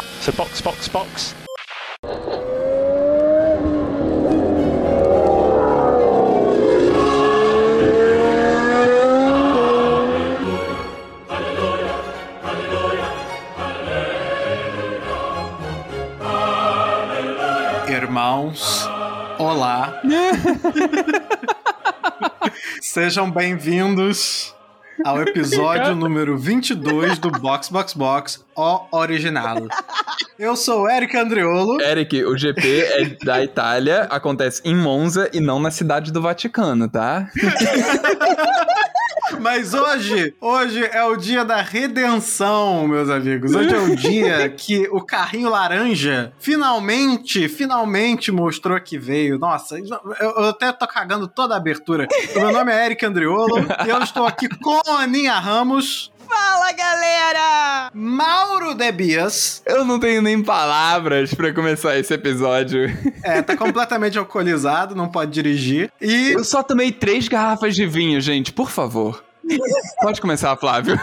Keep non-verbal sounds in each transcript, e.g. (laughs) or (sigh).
So box, box, box. Irmãos, olá. (laughs) Sejam bem-vindos ao episódio número 22 do Box Box Box, o original. Eu sou o Eric Andriolo. Eric, o GP é da Itália, acontece em Monza e não na cidade do Vaticano, tá? (laughs) Mas hoje, hoje é o dia da redenção, meus amigos. Hoje é o dia que o carrinho laranja finalmente, finalmente mostrou que veio. Nossa, eu, eu até tô cagando toda a abertura. Meu nome é Eric Andriolo e eu estou aqui com a Aninha Ramos. Fala, galera! Mauro Debias. Eu não tenho nem palavras pra começar esse episódio. É, tá completamente alcoolizado, não pode dirigir. E Eu só tomei três garrafas de vinho, gente, por favor. Pode começar, Flávio.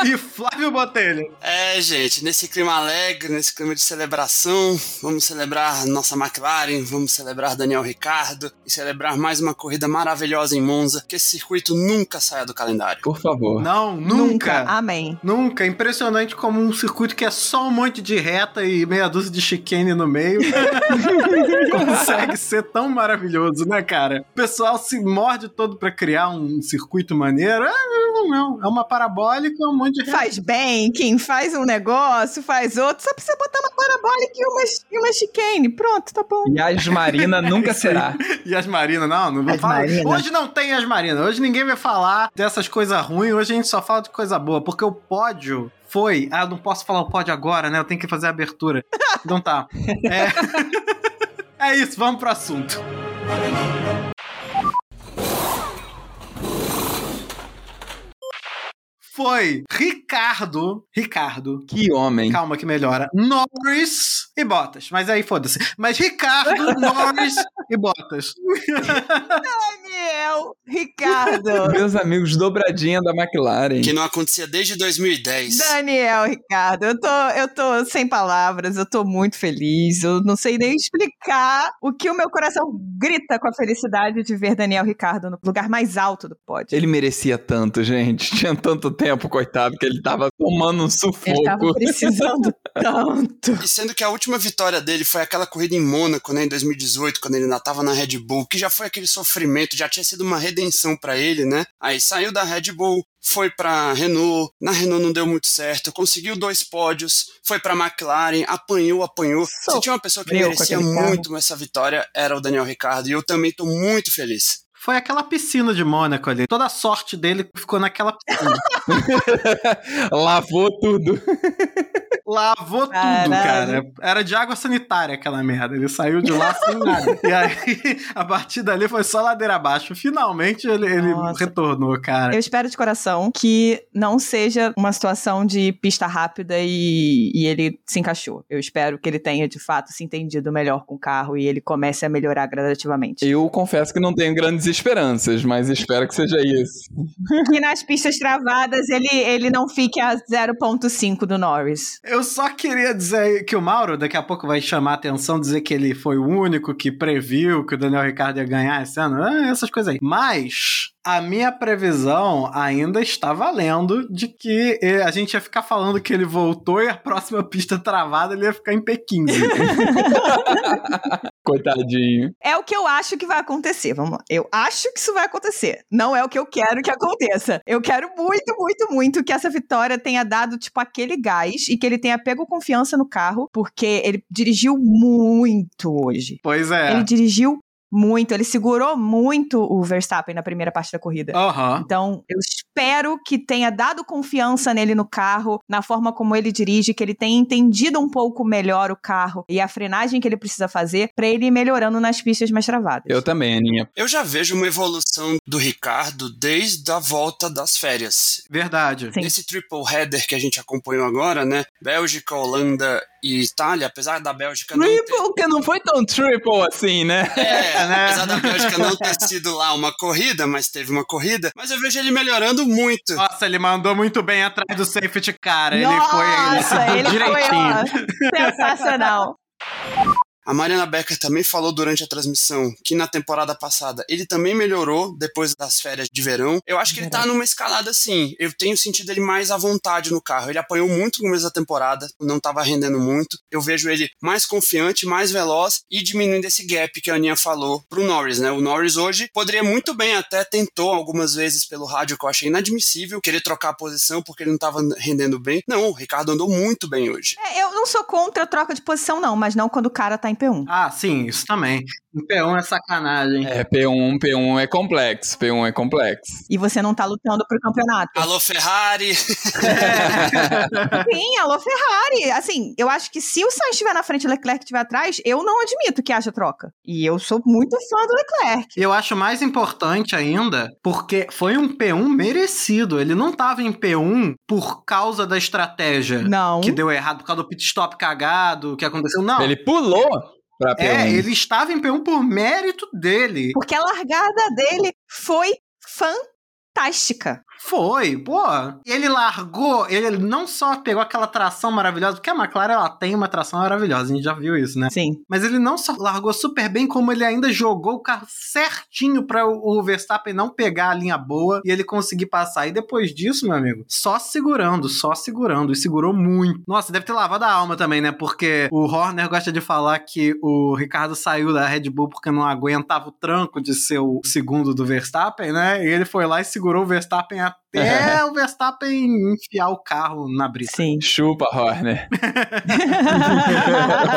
(laughs) e Flávio Botelho. É, gente, nesse clima alegre, nesse clima de celebração, vamos celebrar nossa McLaren, vamos celebrar Daniel Ricardo e celebrar mais uma corrida maravilhosa em Monza, que esse circuito nunca saia do calendário. Por favor. Não, nunca. Amém. Nunca. Impressionante como um circuito que é só um monte de reta e meia dúzia de chicane no meio (laughs) consegue ser tão maravilhoso, né, cara? O pessoal se morde todo pra criar um circuito maneiro. Ah, não. É uma parabólica, um monte de. Faz bem, quem faz um negócio, faz outro. Só precisa botar uma parabólica e uma, e uma chicane. Pronto, tá bom. Yas Marina (laughs) nunca será. E as marinas, não, não vou falar. Hoje não tem as marinas. Hoje ninguém vai falar dessas coisas ruins. Hoje a gente só fala de coisa boa, porque o pódio foi. Ah, não posso falar o pódio agora, né? Eu tenho que fazer a abertura. (laughs) Então tá. É, (laughs) é isso, vamos pro assunto. Foi Ricardo. Ricardo. Que homem. Calma que melhora. Norris e Bottas. Mas aí foda-se. Mas Ricardo, (laughs) Norris e Bottas. Daniel, Ricardo. (laughs) Meus amigos, dobradinha da McLaren. Que não acontecia desde 2010. Daniel, Ricardo, eu tô, eu tô sem palavras, eu tô muito feliz, eu não sei nem explicar o que o meu coração grita com a felicidade de ver Daniel Ricardo no lugar mais alto do pódio. Ele merecia tanto, gente. Tinha tanto tempo, coitado, que ele tava tomando um Ele tava sufoco. precisando (laughs) tanto. E sendo que a última vitória dele foi aquela corrida em Mônaco, né, em 2018, quando ele ainda tava na Red Bull, que já foi aquele sofrimento, já tinha sido uma redenção pra ele, né? Aí saiu da Red Bull, foi pra Renault, na Renault não deu muito certo, conseguiu dois pódios, foi pra McLaren, apanhou, apanhou. Se tinha uma pessoa que merecia aquele carro. muito essa vitória, era o Daniel Ricciardo, e eu também tô muito feliz. Foi aquela piscina de Mônaco ali. Toda a sorte dele ficou naquela piscina. (laughs) Lavou tudo. Lavou tudo, Caralho. cara. Era de água sanitária aquela merda. Ele saiu de lá sem nada. E aí, (laughs) a partir dali foi só ladeira abaixo. Finalmente ele, ele retornou, cara. Eu espero de coração que não seja uma situação de pista rápida e, e ele se encaixou. Eu espero que ele tenha, de fato, se entendido melhor com o carro e ele comece a melhorar gradativamente. Eu confesso que não tenho grandes esperanças, mas espero que seja isso. E nas pistas travadas ele, ele não fique a 0.5 do Norris. Eu só queria dizer que o Mauro daqui a pouco vai chamar a atenção, dizer que ele foi o único que previu que o Daniel Ricardo ia ganhar esse ano, ah, essas coisas aí. Mas a minha previsão ainda está valendo de que eh, a gente ia ficar falando que ele voltou e a próxima pista travada ele ia ficar em Pequim. (laughs) Coitadinho. É o que eu acho que vai acontecer. Vamos lá. Eu acho que isso vai acontecer. Não é o que eu quero que aconteça. Eu quero muito, muito, muito que essa vitória tenha dado, tipo, aquele gás e que ele tenha pego confiança no carro, porque ele dirigiu muito hoje. pois é. Ele dirigiu muito, ele segurou muito o Verstappen na primeira parte da corrida. Aham. Então, eu espero que tenha dado confiança nele no carro, na forma como ele dirige, que ele tenha entendido um pouco melhor o carro e a frenagem que ele precisa fazer pra ele ir melhorando nas pistas mais travadas. Eu também, Aninha. Eu já vejo uma evolução do Ricardo desde a volta das férias. Verdade. Sim. Esse triple header que a gente acompanhou agora, né? Bélgica, Holanda e Itália, apesar da Bélgica não ter... Triple, que não foi tão triple assim, né? É, (laughs) né? Apesar da Bélgica não ter sido lá uma corrida, mas teve uma corrida, mas eu vejo ele melhorando muito. Nossa, ele mandou muito bem atrás do safety car. Ele foi ele Nossa, ele foi, direitinho. ó, sensacional. (laughs) A Mariana Becker também falou durante a transmissão que na temporada passada ele também melhorou depois das férias de verão. Eu acho que ele tá numa escalada assim. Eu tenho sentido ele mais à vontade no carro. Ele apanhou muito no começo da temporada, não tava rendendo muito. Eu vejo ele mais confiante, mais veloz e diminuindo esse gap que a Aninha falou pro Norris, né? O Norris hoje poderia muito bem até tentou algumas vezes pelo rádio que eu achei inadmissível querer trocar a posição porque ele não tava rendendo bem. Não, o Ricardo andou muito bem hoje. É, eu não sou contra a troca de posição, não, mas não quando o cara tá em P1. Ah, sim, isso também. Em P1 é sacanagem. É, P1, P1 é complexo, P1 é complexo. E você não tá lutando pro campeonato. Alô, Ferrari! (laughs) Sim, alô Ferrari. Assim, eu acho que se o Sainz estiver na frente e o Leclerc estiver atrás, eu não admito que haja troca. E eu sou muito fã do Leclerc. Eu acho mais importante ainda, porque foi um P1 merecido. Ele não tava em P1 por causa da estratégia Não. que deu errado, por causa do pit stop cagado, que aconteceu. Não. Ele pulou pra P1. É, ele estava em P1 por mérito dele. Porque a largada dele foi fantástica. Foi, pô. Ele largou, ele não só pegou aquela tração maravilhosa, porque a McLaren ela tem uma tração maravilhosa, a gente já viu isso, né? Sim. Mas ele não só largou super bem, como ele ainda jogou o carro certinho para o Verstappen não pegar a linha boa e ele conseguir passar. E depois disso, meu amigo, só segurando, só segurando. E segurou muito. Nossa, deve ter lavado a alma também, né? Porque o Horner gosta de falar que o Ricardo saiu da Red Bull porque não aguentava o tranco de ser o segundo do Verstappen, né? E ele foi lá e segurou o Verstappen até (laughs) o Verstappen enfiar o carro na brita. Sim. Chupa, Horner. (laughs)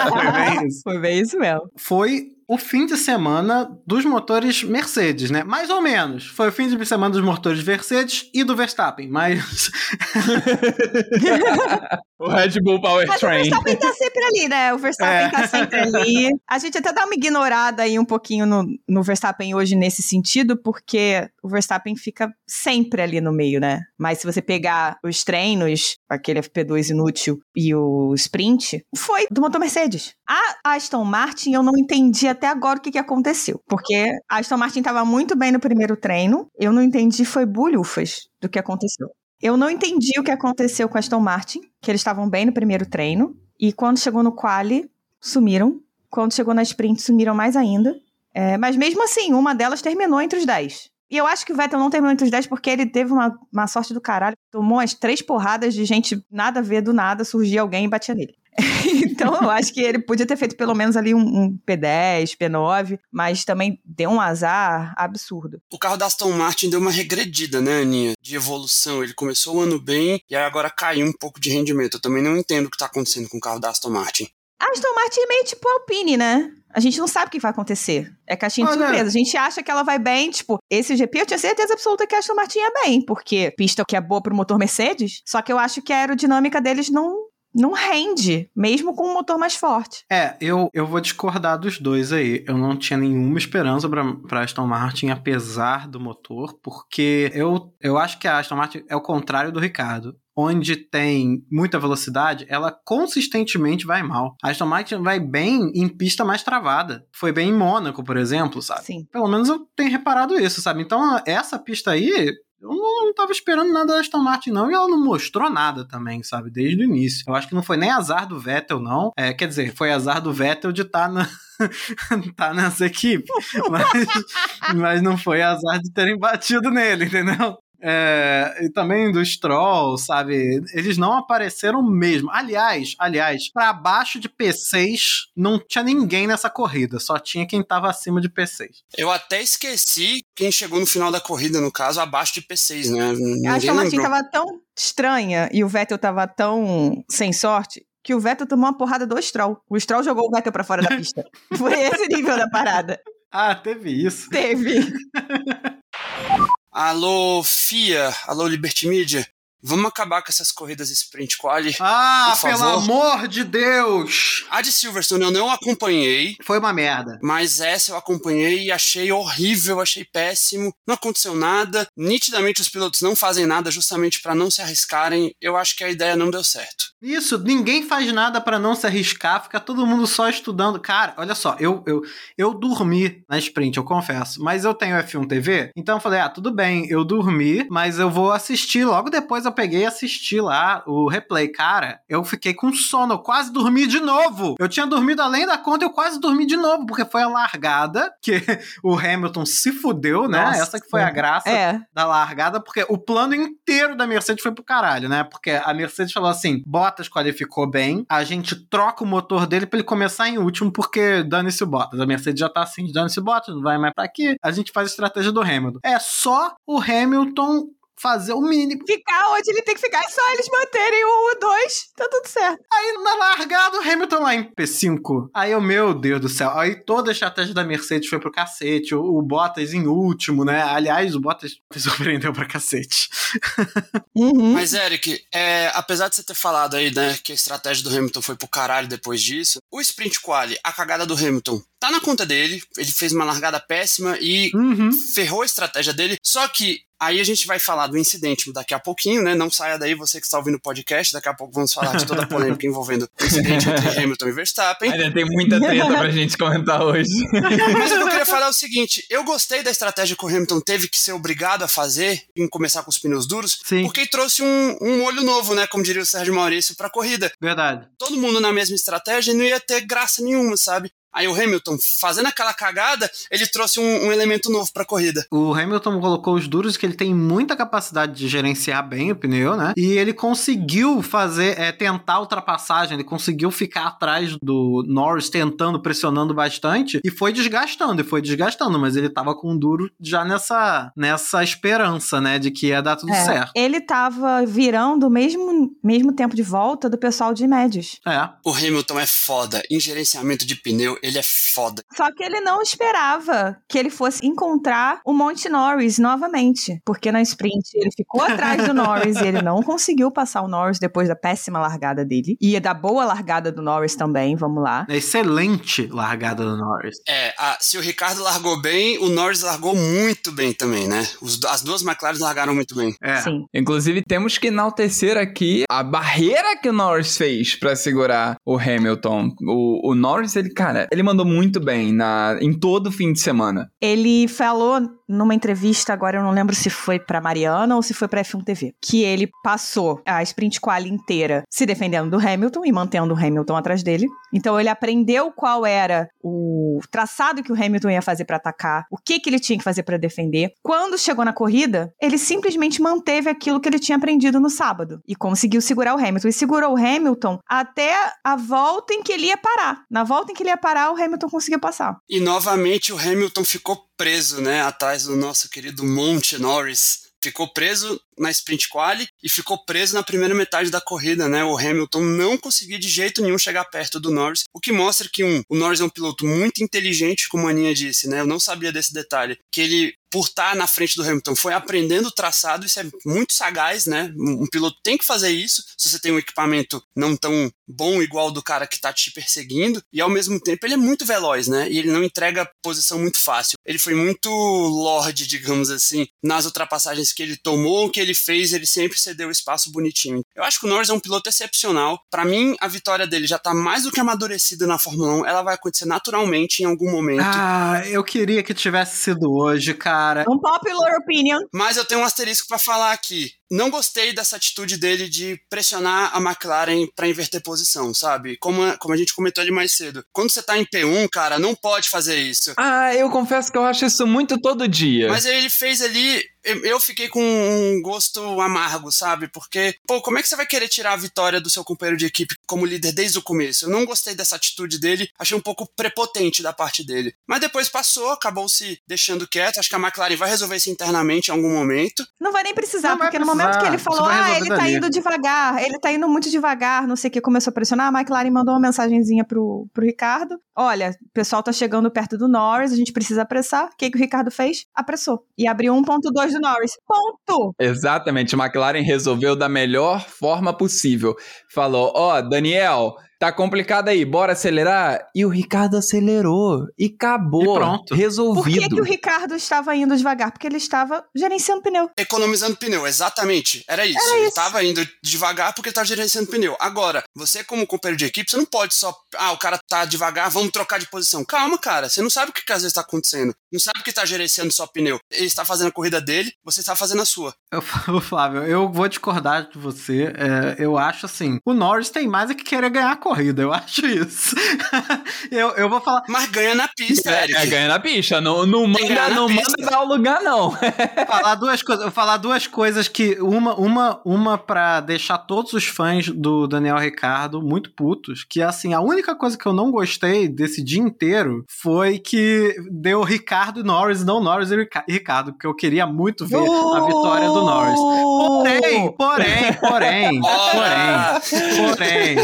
Foi bem isso. Foi bem isso mesmo. foi o fim de semana dos motores Mercedes, né? Mais ou menos. Foi o fim de semana dos motores Mercedes e do Verstappen, mas (laughs) o Red Bull Power Mas o Train. Verstappen tá sempre ali, né? O Verstappen É. tá sempre ali. A gente até dá uma ignorada aí um pouquinho no, no Verstappen hoje nesse sentido, porque o Verstappen fica sempre ali no meio, né? Mas se você pegar os treinos, aquele FP2 inútil e o sprint, foi do motor Mercedes. A Aston Martin, eu não entendi até agora o que, que aconteceu. Porque a Aston Martin tava muito bem no primeiro treino, eu não entendi, foi bulhufas do que aconteceu. Eu não entendi o que aconteceu com a Aston Martin, que eles estavam bem no primeiro treino, e quando chegou no quali, sumiram. Quando chegou na sprint, sumiram mais ainda. É, mas mesmo assim, uma delas terminou entre os 10. E eu acho que o Vettel não terminou entre os 10 porque ele teve uma, uma sorte do caralho. Tomou as três porradas de gente nada a ver do nada, surgia alguém e batia nele. (laughs) então eu acho que ele podia ter feito pelo menos ali um, um P10, P9, mas também deu um azar absurdo. O carro da Aston Martin deu uma regredida, né, Aninha? De evolução. Ele começou o ano bem e agora caiu um pouco de rendimento. Eu também não entendo o que tá acontecendo com o carro da Aston Martin. A Aston Martin é meio tipo Alpine, né? A gente não sabe o que vai acontecer. É caixinha de Olha- surpresa. A gente acha que ela vai bem, tipo, esse GP eu tinha certeza absoluta que a Aston Martin ia bem, porque pista que é boa pro motor Mercedes, só que eu acho que a aerodinâmica deles não, não rende, mesmo com um motor mais forte. é, eu, eu vou discordar dos dois aí. Eu não tinha nenhuma esperança pra, pra Aston Martin, apesar do motor, porque eu, eu acho que a Aston Martin é o contrário do Ricardo. Onde tem muita velocidade, ela consistentemente vai mal. A Aston Martin vai bem em pista mais travada. Foi bem em Mônaco, por exemplo, sabe? Sim. Pelo menos eu tenho reparado isso, sabe? Então, essa pista aí, eu não tava esperando nada da Aston Martin, não, e ela não mostrou nada também, sabe? Desde o início. Eu acho que não foi nem azar do Vettel, não. É, quer dizer, foi azar do Vettel de estar na. (laughs) tá nessa equipe. (laughs) Mas, mas não foi azar de terem batido nele, entendeu? É, e também do Stroll, sabe? Eles não apareceram mesmo. Aliás, aliás, para baixo de P6 não tinha ninguém nessa corrida, só tinha quem tava acima de P6. Eu até esqueci quem chegou no final da corrida, no caso, abaixo de P6, né? A Ninguém Aston Martin lembrou. tava tão estranha e o Vettel tava tão sem sorte que o Vettel tomou uma porrada do Stroll. O Stroll jogou o Vettel pra fora da pista. (laughs) Foi esse nível da parada. Ah, teve isso. Teve. (laughs) Alô, FIA, alô, Liberty Media. Vamos acabar com essas corridas sprint quali. Ah, pelo amor de Deus! A de Silverstone eu não acompanhei, Foi uma merda. mas essa eu acompanhei e achei horrível, achei péssimo. Não aconteceu nada. Nitidamente os pilotos não fazem nada justamente para não se arriscarem. Eu acho que a ideia não deu certo. Isso, ninguém faz nada pra não se arriscar, fica todo mundo só estudando. Cara, olha só, eu, eu, eu dormi na sprint, eu confesso, mas eu tenho F1 TV, então eu falei, ah, tudo bem, eu dormi, mas eu vou assistir. Logo depois peguei e assisti lá o replay. Cara, eu fiquei com sono, eu quase dormi de novo. Eu tinha dormido além da conta, eu quase dormi de novo, porque foi a largada que (laughs) o Hamilton se fudeu, né? Nossa. Essa que foi a graça É. da largada, porque o plano inteiro da Mercedes foi pro caralho, né? Porque a Mercedes falou assim: Bottas qualificou bem, a gente troca o motor dele pra ele começar em último, porque dane-se o Bottas. A Mercedes já tá assim, dane-se o Bottas, não vai mais pra aqui. A gente faz a estratégia do Hamilton. É só o Hamilton fazer o mínimo. Ficar onde ele tem que ficar, é só eles manterem o 2, tá tudo certo. Aí na largada, o Hamilton lá em P5. Aí eu, meu Deus do céu. Aí toda a estratégia da Mercedes foi pro cacete. O, o Bottas em último, né? Aliás, o Bottas (laughs) me surpreendeu pra cacete. (laughs) Uhum. Mas, Eric, é, apesar de você ter falado aí, né, que a estratégia do Hamilton foi pro caralho depois disso, o sprint quali, a cagada do Hamilton, tá na conta dele. Ele fez uma largada péssima e Uhum. ferrou a estratégia dele. Só que aí a gente vai falar do incidente daqui a pouquinho, né? Não saia daí, você que está ouvindo o podcast. Daqui a pouco vamos falar de toda a polêmica envolvendo o incidente entre (laughs) Hamilton e Verstappen. Ainda tem muita treta pra gente comentar hoje. Mas o que eu queria falar é o seguinte: eu gostei da estratégia que o Hamilton teve que ser obrigado a fazer em começar com os pneus duros, Sim. porque trouxe um, um olho novo, né? Como diria o Sérgio Maurício, pra corrida. Verdade. Todo mundo na mesma estratégia não ia ter graça nenhuma, sabe? Aí o Hamilton, fazendo aquela cagada, ele trouxe um, um elemento novo pra corrida. O Hamilton colocou os duros que ele tem muita capacidade de gerenciar bem o pneu, né? E ele conseguiu fazer, é, tentar a ultrapassagem, ele conseguiu ficar atrás do Norris, tentando, pressionando bastante, e foi desgastando, e foi desgastando, mas ele tava com o duro já nessa, nessa esperança, né, de que ia dar tudo É, certo. Ele tava virando o mesmo, mesmo tempo de volta do pessoal de médios. É. O Hamilton é foda. Em gerenciamento de pneu, ele é foda. Só que ele não esperava que ele fosse encontrar o Monte Norris novamente. Porque na sprint ele ficou atrás do Norris e ele não (laughs) conseguiu passar o Norris depois da péssima largada dele. E da boa largada do Norris também, vamos lá. É excelente largada do Norris. É, a- se o Ricardo largou bem, o Norris largou muito bem também, né? Os- as duas McLaren largaram muito bem. É. Sim. Inclusive, temos que enaltecer aqui a barreira que o Norris fez pra segurar o Hamilton. O, o Norris, ele, cara, ele mandou muito bem na, em todo fim de semana. Ele falou numa entrevista, agora eu não lembro se foi pra Mariana ou se foi pra F1 TV, que ele passou a sprint quali inteira se defendendo do Hamilton e mantendo o Hamilton atrás dele. Então ele aprendeu qual era o traçado que o Hamilton ia fazer pra atacar, o que que ele tinha que fazer pra defender. Quando chegou na corrida, ele simplesmente manteve aquilo que ele tinha aprendido no sábado e conseguiu segurar o Hamilton. E segurou o Hamilton até a volta em que ele ia parar. Na volta em que ele ia parar, o Hamilton conseguiu passar. E novamente o Hamilton ficou preso, né? Atrás do nosso querido Monte Norris. Ficou preso na sprint quali e ficou preso na primeira metade da corrida, né? O Hamilton não conseguia de jeito nenhum chegar perto do Norris, o que mostra que um, o Norris é um piloto muito inteligente, como a Aninha disse, né? Eu não sabia desse detalhe, que ele por estar na frente do Hamilton, foi aprendendo o traçado, isso é muito sagaz, né? Um, piloto tem que fazer isso, se você tem um equipamento não tão bom igual do cara que tá te perseguindo, e ao mesmo tempo ele é muito veloz, né? E ele não entrega posição muito fácil. Ele foi muito lorde, digamos assim, nas ultrapassagens que ele tomou, que ele fez, ele sempre cedeu espaço bonitinho. Eu acho que o Norris é um piloto excepcional. Para mim, a vitória dele já tá mais do que amadurecida na Fórmula 1. Ela vai acontecer naturalmente em algum momento. Ah, eu queria que tivesse sido hoje, cara. Unpopular opinion. Mas eu tenho um asterisco pra falar aqui. Não gostei dessa atitude dele de pressionar a McLaren pra inverter posição, sabe? Como, a- como a gente comentou ali mais cedo. Quando você tá em P1, cara, não pode fazer isso. Ah, eu confesso que eu acho isso muito todo dia. Mas ele fez ali. eu- fiquei com um gosto amargo, sabe? Porque, pô, como é que você vai querer tirar a vitória do seu companheiro de equipe como líder desde o começo? Eu não gostei dessa atitude dele, achei um pouco prepotente da parte dele. Mas depois passou, acabou se deixando quieto. Acho que a McLaren vai resolver isso internamente em algum momento. Não vai nem precisar, Não porque no a- que ele isso falou, ah, ele tá dali. indo devagar, ele tá indo muito devagar, não sei o que, começou a pressionar, a McLaren mandou uma mensagenzinha pro, pro Ricardo, olha, o pessoal tá chegando perto do Norris, a gente precisa apressar, o que, que o Ricardo fez? Apressou, e abriu 1.2 do Norris, ponto! Exatamente, a McLaren resolveu da melhor forma possível. Falou: Ó, Daniel, tá complicado aí, bora acelerar? E o Ricardo acelerou e acabou. E pronto. Por que, Resolvido. que o Ricardo estava indo devagar? Porque ele estava gerenciando pneu. Economizando pneu, exatamente. Era isso. Era ele isso. tava indo devagar porque ele tava gerenciando pneu. Agora, você como companheiro de equipe, você não pode só, ah, o cara tá devagar, vamos trocar de posição. Calma, cara, você não sabe o que, que às vezes tá acontecendo. Não sabe que tá gerenciando só pneu. Ele está fazendo a corrida dele, você está fazendo a sua. Eu, (laughs) Flávio, eu vou discordar de você. É, eu acho assim: o Norris tem mais é que querer ganhar a corrida. Eu (laughs) acho isso. eu, eu vou falar. Mas ganha na pista, Eric. É, ganha na picha. Não, não manda, não pista. manda dar o lugar, não. (laughs) falar duas coisas, vou falar duas coisas que uma uma uma para deixar todos os fãs do Daniel Ricardo muito putos, que assim, a única coisa que eu não gostei desse dia inteiro foi que deu Ricardo e Norris, não Norris e Rica- Ricardo, porque eu queria muito ver a vitória do Norris. Porém, porém, porém, (laughs) porém, porém,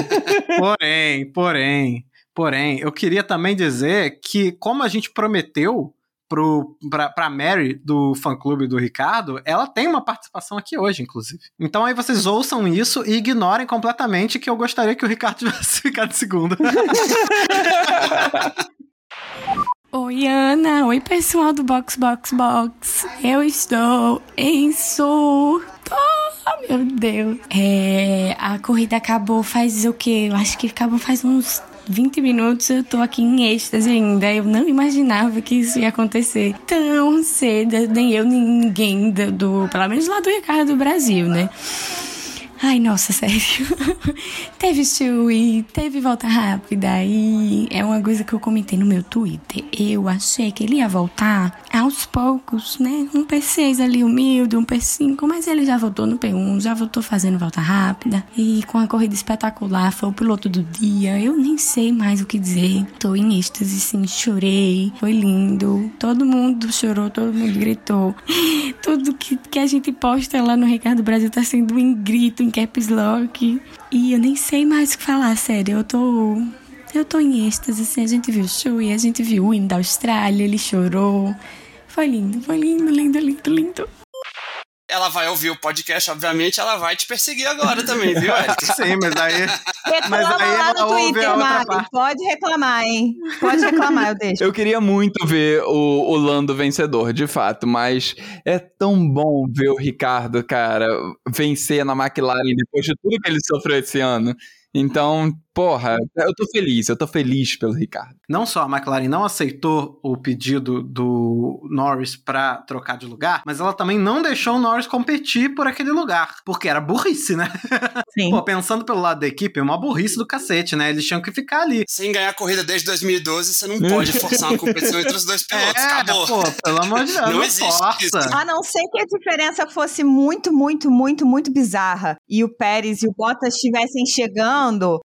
porém, porém, porém, eu queria também dizer que como a gente prometeu pro, pra, pra Mary do fã-clube do Ricardo, ela tem uma participação aqui hoje, inclusive. Então aí vocês ouçam isso e ignorem completamente que eu gostaria que o Ricardo (laughs) tivesse ficado segundo. (laughs) Oi, Ana. Oi, pessoal do Box Box Box. Eu estou em surto. Oh, meu Deus. É, a corrida acabou faz o quê? Eu acho que acabou faz uns 20 minutos. Eu tô aqui em êxtase ainda. Eu não imaginava que isso ia acontecer tão cedo. Nem eu, nem ninguém do, do pelo menos lá do Ricardo do Brasil, né? Ai, nossa, sério. (laughs) teve Chewie, teve volta rápida e é uma coisa que eu comentei no meu Twitter. Eu achei que ele ia voltar aos poucos, né? Um P6 ali humilde, um P5, mas ele já voltou no P1, já voltou fazendo volta rápida e com a corrida espetacular, foi o piloto do dia. Eu nem sei mais o que dizer. Tô em êxtase, sim, chorei, foi lindo. Todo mundo chorou, todo mundo gritou. (laughs) Tudo que, que a gente posta lá no Ricardo Brasil tá sendo em grito, caps lock. E eu nem sei mais o que falar, sério. Eu tô. Eu tô em êxtase, assim. A gente viu o show e a gente viu o hino da Austrália, ele chorou. Foi lindo, foi lindo, lindo, lindo, lindo. Ela vai ouvir o podcast, obviamente, ela vai te perseguir agora também, viu, Eric? (laughs) Sim, mas aí. Mas Reclama aí lá ela no Twitter, Mari. Pode reclamar, hein? Pode reclamar, eu deixo. Eu queria muito ver o, o Lando vencedor, de fato, mas é tão bom ver o Ricardo, cara, vencer na McLaren depois de tudo que ele sofreu esse ano. Então, porra, eu tô feliz, eu tô feliz pelo Ricardo. Não só a McLaren não aceitou o pedido do Norris pra trocar de lugar, mas ela também não deixou o Norris competir por aquele lugar. Porque era burrice, né? (laughs) Sim. Pô, pensando pelo lado da equipe, é uma burrice do cacete, né? Eles tinham que ficar ali. Sem ganhar a corrida desde 2012, você não pode forçar uma competição entre os dois pilotos. (laughs) é, Acabou. pô, pelo amor de Deus, Não não, existe força. isso. A não ser que a diferença fosse muito, muito, muito, muito bizarra e o Pérez e o Bottas estivessem chegando,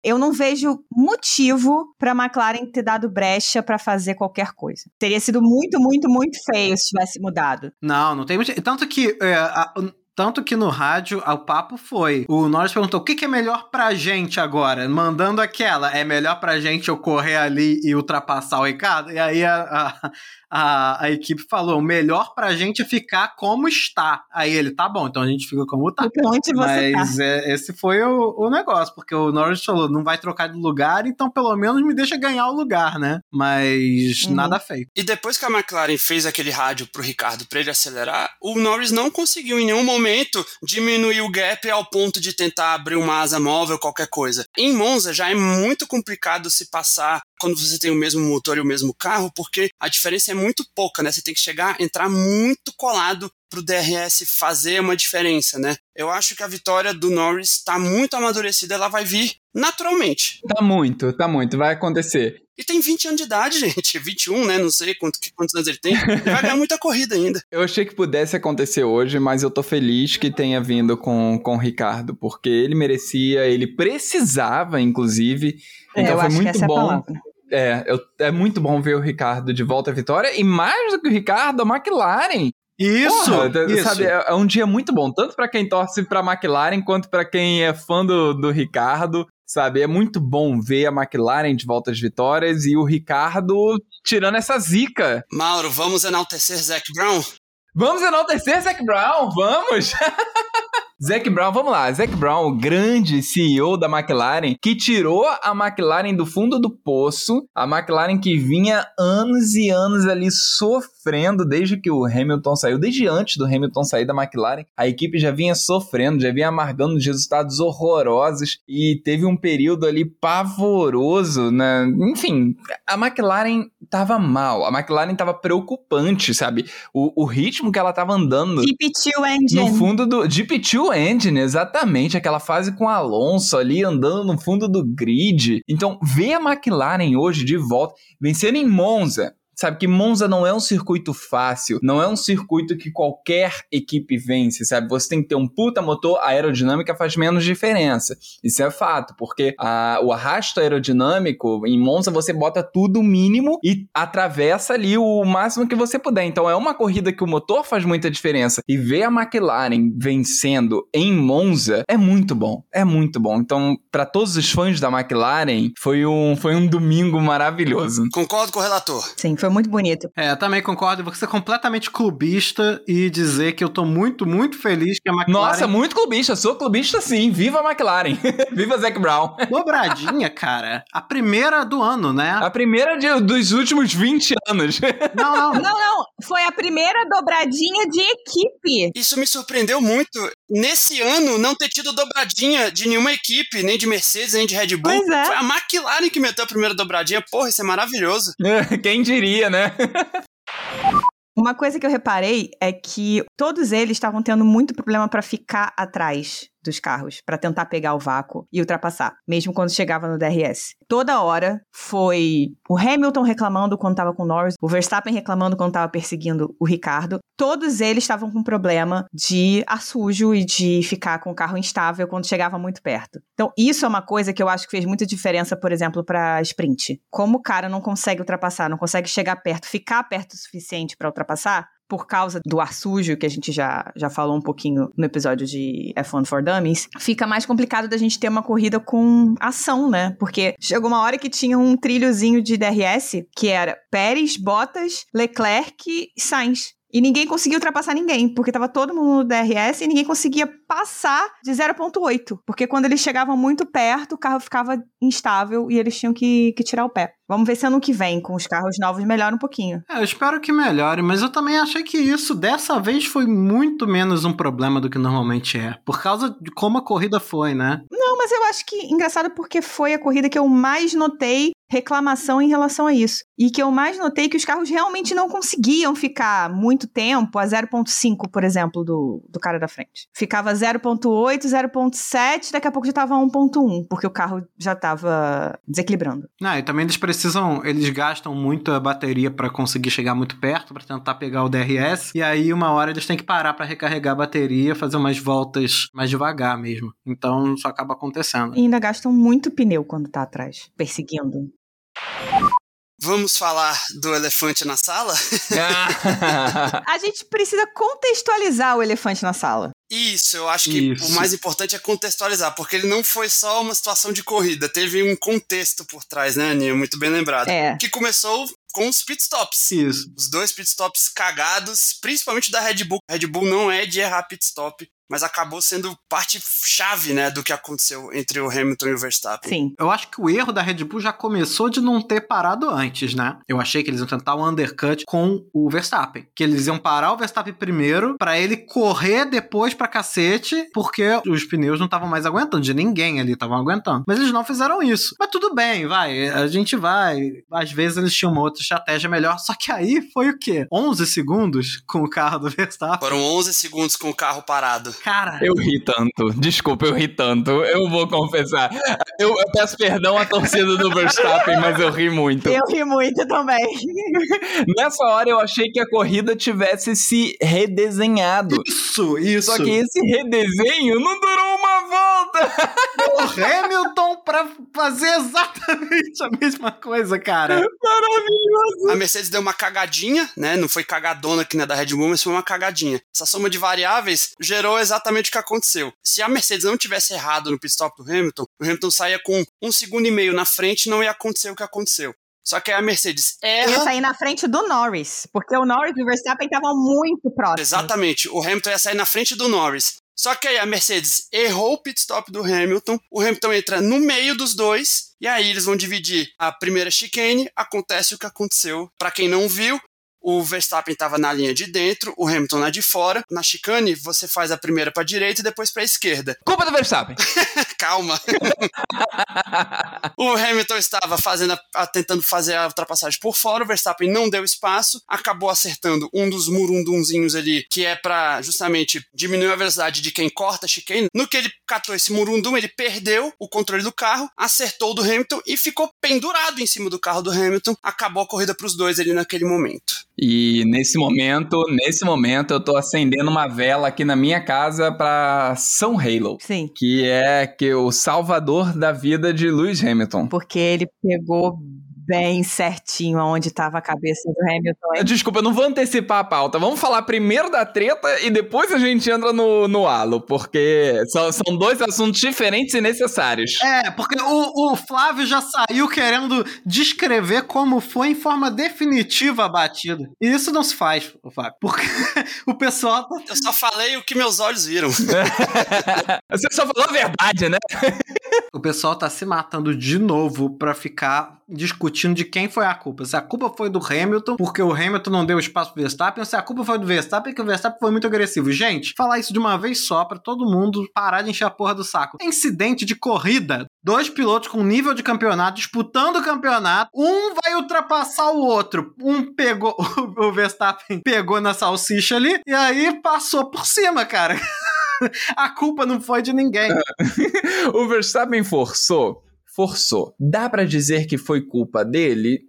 eu não vejo motivo pra McLaren ter dado brecha pra fazer qualquer coisa. Teria sido muito, muito, muito feio se tivesse mudado. Não, não tem muito. Tanto que. é, a- tanto que no rádio o papo foi. O Norris perguntou: o que, que é melhor pra gente agora? Mandando aquela: é melhor pra gente eu correr ali e ultrapassar o Ricardo? E aí a, a, a, a equipe falou: o melhor pra gente é ficar como está. Aí ele: tá bom, então a gente fica como tá. Onde você tá? Mas é, esse foi o, o negócio, porque o Norris falou: não vai trocar de lugar, então pelo menos me deixa ganhar o lugar, né? Mas Uhum. nada feito. E depois que a McLaren fez aquele rádio pro Ricardo pra ele acelerar, o Norris não conseguiu em nenhum momento diminuir o gap ao ponto de tentar abrir uma asa móvel, qualquer coisa. Em Monza já é muito complicado se passar quando você tem o mesmo motor e o mesmo carro, porque a diferença é muito pouca, né? Você tem que chegar, entrar muito colado pro DRS fazer uma diferença, né? Eu acho que a vitória do Norris está muito amadurecida, ela vai vir naturalmente. Tá muito, tá muito, vai acontecer. E tem 20 anos de idade, (laughs) gente. 21, né? Não sei quanto, que- quantos anos ele tem. Ele vai ganhar muita corrida ainda. (laughs) Eu achei que pudesse acontecer hoje, mas eu tô feliz que tenha vindo com, com o Ricardo, porque ele merecia, ele precisava, inclusive. É, Então eu foi acho que muito é a bom. palavra. É, eu- é muito bom ver o Ricardo de volta à vitória. E mais do que o Ricardo, a McLaren Isso, Porra, isso. Sabe, é, é um dia muito bom, tanto pra quem torce pra McLaren quanto pra quem é fã do, do Ricardo. Sabe, é muito bom ver a McLaren de volta às vitórias e o Ricardo tirando essa zica. Mauro, vamos enaltecer Zac Brown? Vamos enaltecer Zac Brown, vamos! (laughs) Zac Brown, vamos lá. Zac Brown, o grande CEO da McLaren, que tirou a McLaren do fundo do poço. A McLaren que vinha anos e anos ali sofrendo desde que o Hamilton saiu, desde antes do Hamilton sair da McLaren. A equipe já vinha sofrendo, já vinha amargando resultados horrorosos e teve um período ali pavoroso, né? Enfim, a McLaren tava mal, a McLaren tava preocupante, sabe? O, o ritmo que ela tava andando. GP2 Engine. No fundo do GP2 Engine, exatamente, aquela fase com Alonso ali andando no fundo do grid. Então, ver a McLaren hoje de volta, vencendo em Monza, Sabe que Monza não é um circuito fácil, não é um circuito que qualquer equipe vence, sabe? Você tem que ter um puta motor, a aerodinâmica faz menos diferença. Isso é fato, porque a, o arrasto aerodinâmico, em Monza você bota tudo mínimo e atravessa ali o máximo que você puder. Então é uma corrida que o motor faz muita diferença. E ver a McLaren vencendo em Monza é muito bom, é muito bom. Então, para todos os fãs da McLaren, foi um, foi um domingo maravilhoso. Concordo com o relator. Sim, foi muito bonito. É, eu também concordo. Vou ser completamente clubista e dizer que eu tô muito, muito feliz que a McLaren. Nossa, muito clubista. Sou clubista sim. Viva a McLaren. (laughs) Viva Zac Brown. Dobradinha, cara. A primeira do ano, né? A primeira de- dos últimos 20 anos. (laughs) Não, não. Não, não, foi a primeira dobradinha de equipe. Isso me surpreendeu muito. Nesse ano, não ter tido dobradinha de nenhuma equipe, nem de Mercedes, nem de Red Bull. Pois é. Foi a McLaren que meteu a primeira dobradinha. Porra, isso é maravilhoso. (laughs) Quem diria, né? Uma coisa que eu reparei é que todos eles estavam tendo muito problema para ficar atrás dos carros, para tentar pegar o vácuo e ultrapassar, mesmo quando chegava no DRS. Toda hora foi o Hamilton reclamando quando estava com o Norris, o Verstappen reclamando quando estava perseguindo o Ricardo. Todos eles estavam com problema de ar sujo e de ficar com o carro instável quando chegava muito perto. Então, isso é uma coisa que eu acho que fez muita diferença, por exemplo, para sprint. Como o cara não consegue ultrapassar, não consegue chegar perto, ficar perto o suficiente para ultrapassar, por causa do ar sujo, que a gente já, já falou um pouquinho no episódio de F1 for Dummies, fica mais complicado da gente ter uma corrida com ação, né? Porque chegou uma hora que tinha um trilhozinho de DRS que era Pérez, Bottas, Leclerc e Sainz. E ninguém conseguia ultrapassar ninguém, porque tava todo mundo no DRS e ninguém conseguia passar de 0.8. Porque quando eles chegavam muito perto, o carro ficava instável e eles tinham que, que tirar o pé. Vamos ver se ano que vem, com os carros novos, melhora um pouquinho. É, eu espero que melhore, mas eu também achei que isso dessa vez foi muito menos um problema do que normalmente é. Por causa de como a corrida foi, né? Não, mas eu acho que engraçado porque foi a corrida que eu mais notei reclamação em relação a isso. E que eu mais notei que os carros realmente não conseguiam ficar muito tempo a 0.5, por exemplo, do, do cara da frente. Ficava 0.8, 0.7, daqui a pouco já tava 1.1, porque o carro já tava desequilibrando. Ah, e também eles precisam, eles gastam muita bateria pra conseguir chegar muito perto, pra tentar pegar o DRS, e aí uma hora eles têm que parar pra recarregar a bateria, fazer umas voltas mais devagar mesmo. Então isso acaba acontecendo. E ainda gastam muito pneu quando tá atrás, perseguindo. Vamos falar do elefante na sala? (laughs) A gente precisa contextualizar o elefante na sala. Isso, eu acho que Isso. o mais importante é contextualizar, porque ele não foi só uma situação de corrida, teve um contexto por trás, né, Aninha? Muito bem lembrado. É. Que começou com os pitstops. Isso. Os dois pitstops cagados, principalmente da Red Bull. A Red Bull não é de errar pitstop, mas acabou sendo parte chave, né, do que aconteceu entre o Hamilton e o Verstappen. Sim. Eu acho que o erro da Red Bull já começou de não ter parado antes, né? Eu achei que eles iam tentar um undercut com o Verstappen. Que eles iam parar o Verstappen primeiro, pra ele correr depois pra cacete, porque os pneus não estavam mais aguentando, de ninguém ali estavam aguentando. Mas eles não fizeram isso. Mas tudo bem, vai, a gente vai. Às vezes eles tinham uma outra estratégia melhor, só que aí foi o quê? 11 segundos com o carro do Verstappen? Foram 11 segundos com o carro parado. Cara, Eu ri tanto. Desculpa, eu ri tanto. Eu vou confessar. Eu, eu peço perdão à torcida do Verstappen, mas eu ri muito. Eu ri muito também. Nessa hora eu achei que a corrida tivesse se redesenhado. isso, isso. Só que esse redesenho não durou uma volta! o Hamilton pra fazer exatamente a mesma coisa, cara. Maravilhoso! A Mercedes deu uma cagadinha, né? Não foi cagadona que na da Red Bull, mas foi uma cagadinha. Essa soma de variáveis gerou exatamente o que aconteceu. Se a Mercedes não tivesse errado no pit stop do Hamilton, o Hamilton saía com um segundo e meio na frente e não ia acontecer o que aconteceu. Só que aí a Mercedes erra. Ia sair na frente do Norris, porque o Norris e o Verstappen estavam muito próximos. Exatamente. O Hamilton ia sair na frente do Norris. Só que aí a Mercedes errou o pit stop do Hamilton, o Hamilton entra no meio dos dois, e aí eles vão dividir a primeira chicane, acontece o que aconteceu. Para quem não viu, o Verstappen estava na linha de dentro, o Hamilton na de fora. Na chicane, você faz a primeira para direita e depois para esquerda. (laughs) Culpa do Verstappen. (laughs) Calma. (laughs) o Hamilton estava fazendo a, tentando fazer a ultrapassagem por fora, o Verstappen não deu espaço, acabou acertando um dos murundunzinhos ali, que é para justamente diminuir a velocidade de quem corta a chicane. No que ele catou esse murundum, ele perdeu o controle do carro, acertou o do Hamilton e ficou pendurado em cima do carro do Hamilton. Acabou a corrida para os dois ali naquele momento. E nesse momento, nesse momento, eu tô acendendo uma vela aqui na minha casa para São Halo. Sim. Que é que o salvador da vida de Lewis Hamilton. Porque ele pegou bem certinho aonde estava a cabeça do Hamilton. Hein? Desculpa, eu não vou antecipar a pauta. Vamos falar primeiro da treta e depois a gente entra no, no halo, porque são, são dois assuntos diferentes e necessários. É, porque o, o Flávio já saiu querendo descrever como foi em forma definitiva a batida. E isso não se faz, Flávio, porque (laughs) o pessoal. Tá eu só falei o que meus olhos viram. (laughs) Você só falou a verdade, né? o pessoal tá se matando de novo pra ficar discutindo de quem foi a culpa. Se a culpa foi do Hamilton, porque o Hamilton não deu espaço pro Verstappen, ou se a culpa foi do Verstappen, porque o Verstappen foi muito agressivo. Gente, falar isso de uma vez só para todo mundo parar de encher a porra do saco. É incidente de corrida. Dois pilotos com nível de campeonato disputando o campeonato. Um vai ultrapassar o outro. Um pegou, (laughs) o Verstappen pegou na salsicha ali e aí passou por cima, cara. (laughs) a culpa não foi de ninguém. (laughs) o Verstappen forçou forçou. Dá para dizer que foi culpa dele?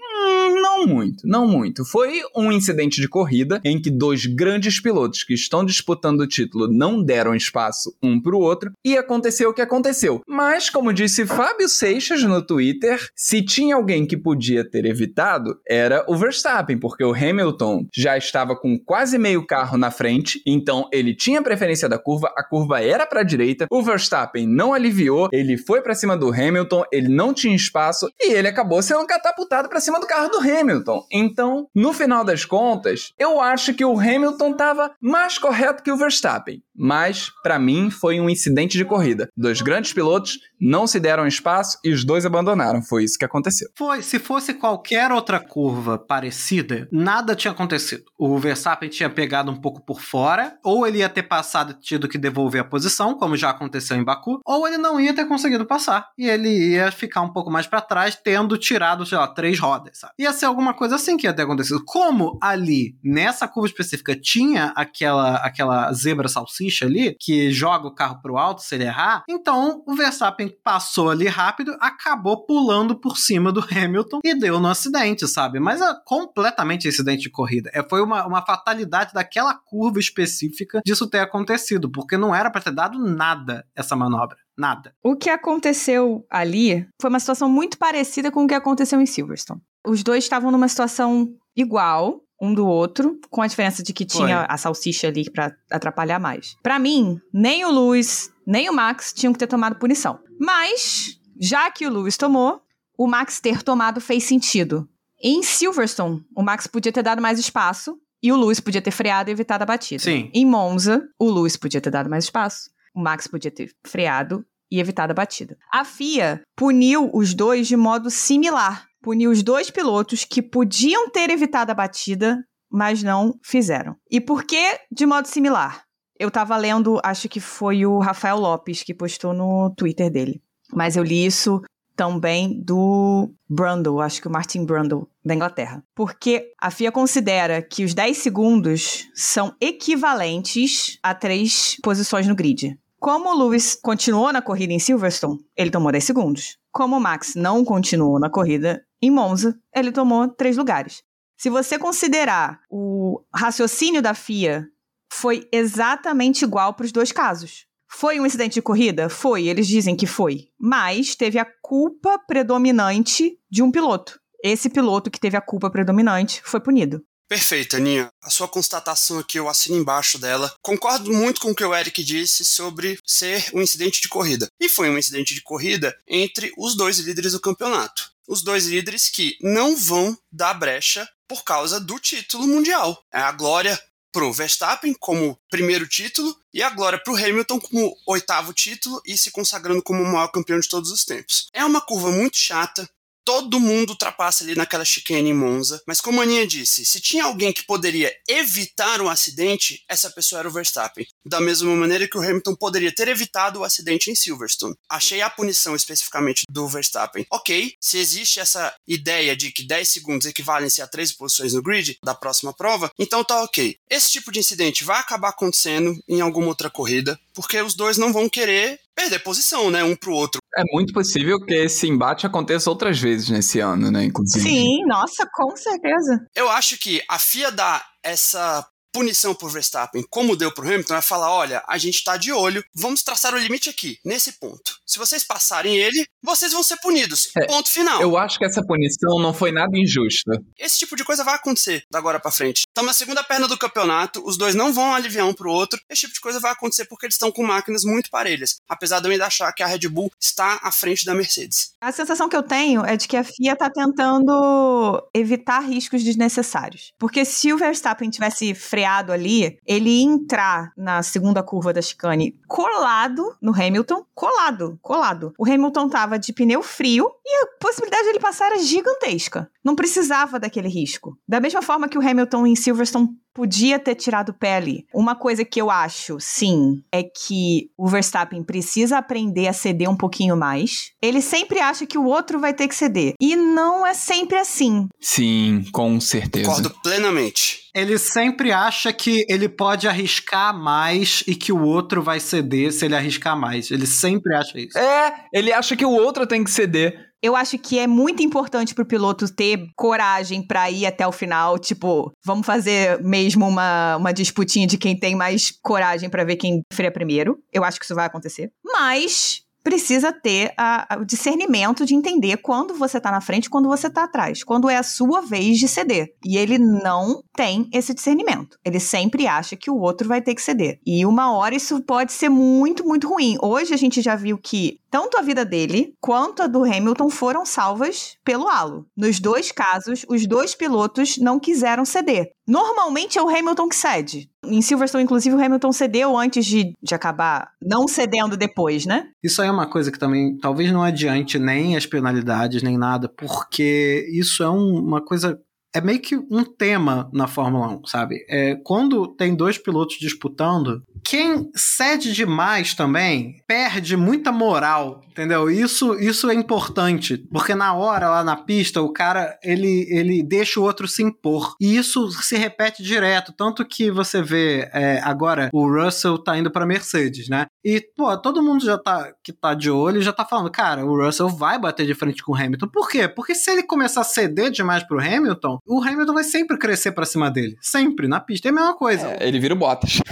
Não muito, não muito. Foi um incidente de corrida em que dois grandes pilotos que estão disputando o título não deram espaço um para o outro e aconteceu o que aconteceu. Mas, como disse Fábio Seixas no Twitter, se tinha alguém que podia ter evitado, era o Verstappen, porque o Hamilton já estava com quase meio carro na frente, então ele tinha preferência da curva, a curva era para a direita, o Verstappen não aliviou, ele foi para cima do Hamilton, ele não tinha espaço e ele acabou sendo catapultado para cima do carro do Hamilton. Hamilton. Então, no final das contas, eu acho que o Hamilton estava mais correto que o Verstappen. Mas, para mim, foi um incidente de corrida. Dois grandes pilotos não se deram espaço e os dois abandonaram. Foi isso que aconteceu. Foi. Se fosse qualquer outra curva parecida, nada tinha acontecido. O Verstappen tinha pegado um pouco por fora, ou ele ia ter passado e tido que devolver a posição, como já aconteceu em Baku, ou ele não ia ter conseguido passar. E ele ia ficar um pouco mais para trás, tendo tirado, sei lá, três rodas, sabe? Ia ser alguma coisa assim que ia ter acontecido. Como ali, nessa curva específica, tinha aquela, aquela zebra salsicha ali, que joga o carro pro alto se ele errar, então o Verstappen passou ali rápido, acabou pulando por cima do (laughs) Hamilton e deu no acidente, sabe? Mas é completamente acidente de corrida. É, foi uma, uma fatalidade daquela curva específica disso ter acontecido, porque não era para ter dado nada essa manobra. Nada. O que aconteceu ali foi uma situação muito parecida com o que aconteceu em Silverstone. Os dois estavam numa situação igual, um do outro, com a diferença de que tinha Foi. a salsicha ali para atrapalhar mais. Para mim, nem o Lewis, nem o Max tinham que ter tomado punição. Mas, já que o Lewis tomou, o Max ter tomado fez sentido. Em Silverstone, o Max podia ter dado mais espaço e o Lewis podia ter freado e evitado a batida. Sim. Em Monza, o Lewis podia ter dado mais espaço, o Max podia ter freado e evitado a batida. A FIA puniu os dois de modo similar puniu os dois pilotos que podiam ter evitado a batida, mas não fizeram. E por que de modo similar? Eu tava lendo, acho que foi o Rafael Lopes que postou no Twitter dele. Mas eu li isso também do Brundle, acho que o Martin Brundle, da Inglaterra. Porque a FIA considera que os 10 segundos são equivalentes a três posições no grid. Como o Lewis continuou na corrida em Silverstone, ele tomou 10 segundos. Como o Max não continuou na corrida, em Monza, ele tomou três lugares. Se você considerar o raciocínio da FIA, foi exatamente igual para os dois casos. Foi um incidente de corrida? Foi, eles dizem que foi. Mas teve a culpa predominante de um piloto. Esse piloto que teve a culpa predominante foi punido. Perfeito, Aninha. A sua constatação aqui eu assino embaixo dela. Concordo muito com o que o Eric disse sobre ser um incidente de corrida. E foi um incidente de corrida entre os dois líderes do campeonato. Os dois líderes que não vão dar brecha por causa do título mundial. É a glória pro Verstappen como primeiro título e a glória pro Hamilton como oitavo título e se consagrando como o maior campeão de todos os tempos. É uma curva muito chata, todo mundo ultrapassa ali naquela chicane em Monza. Mas como a Aninha disse, se tinha alguém que poderia evitar um acidente, essa pessoa era o Verstappen. Da mesma maneira que o Hamilton poderia ter evitado o acidente em Silverstone. Achei a punição especificamente do Verstappen. Ok, se existe essa ideia de que 10 segundos equivalem-se a 13 posições no grid da próxima prova, então tá ok. Esse tipo de incidente vai acabar acontecendo em alguma outra corrida, porque os dois não vão querer perder posição, né, um pro outro. É muito possível que esse embate aconteça outras vezes nesse ano, né, inclusive. Sim, nossa, com certeza. Eu acho que a FIA dá essa punição por Verstappen, como deu pro Hamilton, é falar: olha, a gente tá de olho, vamos traçar o limite aqui, nesse ponto. Se vocês passarem ele, vocês vão ser punidos. É, ponto final. Eu acho que essa punição não foi nada injusta. Esse tipo de coisa vai acontecer da agora para frente. Estamos na segunda perna do campeonato, os dois não vão aliviar um pro outro. Esse tipo de coisa vai acontecer porque eles estão com máquinas muito parelhas. Apesar de eu ainda achar que a Red Bull está à frente da Mercedes. A sensação que eu tenho é de que a FIA tá tentando evitar riscos desnecessários. Porque se o Verstappen tivesse freado ali, ele entrar na segunda curva da chicane colado no Hamilton, colado, colado. O Hamilton tava de pneu frio e a possibilidade de ele passar era gigantesca. Não precisava daquele risco. Da mesma forma que o Hamilton em Silverstone podia ter tirado o pé ali. Uma coisa que eu acho, sim, é que o Verstappen precisa aprender a ceder um pouquinho mais. Ele sempre acha que o outro vai ter que ceder. E não é sempre assim. Sim, com certeza. Concordo plenamente. Ele sempre acha que ele pode arriscar mais e que o outro vai ceder se ele arriscar mais. Ele sempre acha isso. É, ele acha que o outro tem que ceder. Eu acho que é muito importante pro piloto ter coragem pra ir até o final. Tipo, vamos fazer mesmo uma, uma disputinha de quem tem mais coragem pra ver quem freia primeiro. Eu acho que isso vai acontecer. Mas precisa ter a, a, o discernimento de entender quando você tá na frente quando você tá atrás. Quando é a sua vez de ceder. E ele não tem esse discernimento. Ele sempre acha que o outro vai ter que ceder. E uma hora isso pode ser muito, muito ruim. Hoje a gente já viu que tanto a vida dele quanto a do Hamilton foram salvas pelo halo. Nos dois casos, os dois pilotos não quiseram ceder. Normalmente é o Hamilton que cede. Em Silverstone, inclusive, o Hamilton cedeu antes de, de acabar não cedendo depois, né? Isso aí é uma coisa que também talvez não adiante nem as penalidades, nem nada, porque isso é um, uma coisa é meio que um tema na Fórmula 1, sabe? É, quando tem dois pilotos disputando, quem cede demais também perde muita moral, entendeu? Isso, isso é importante, porque na hora lá na pista o cara ele, ele deixa o outro se impor e isso se repete direto, tanto que você vê é, agora o Russell tá indo para Mercedes, né? E pô, todo mundo já tá que tá de olho já tá falando, cara, o Russell vai bater de frente com o Hamilton. Por quê? Porque se ele começar a ceder demais pro Hamilton, o Hamilton vai sempre crescer para cima dele, sempre na pista é a mesma coisa. É, ele vira o Bottas. (laughs)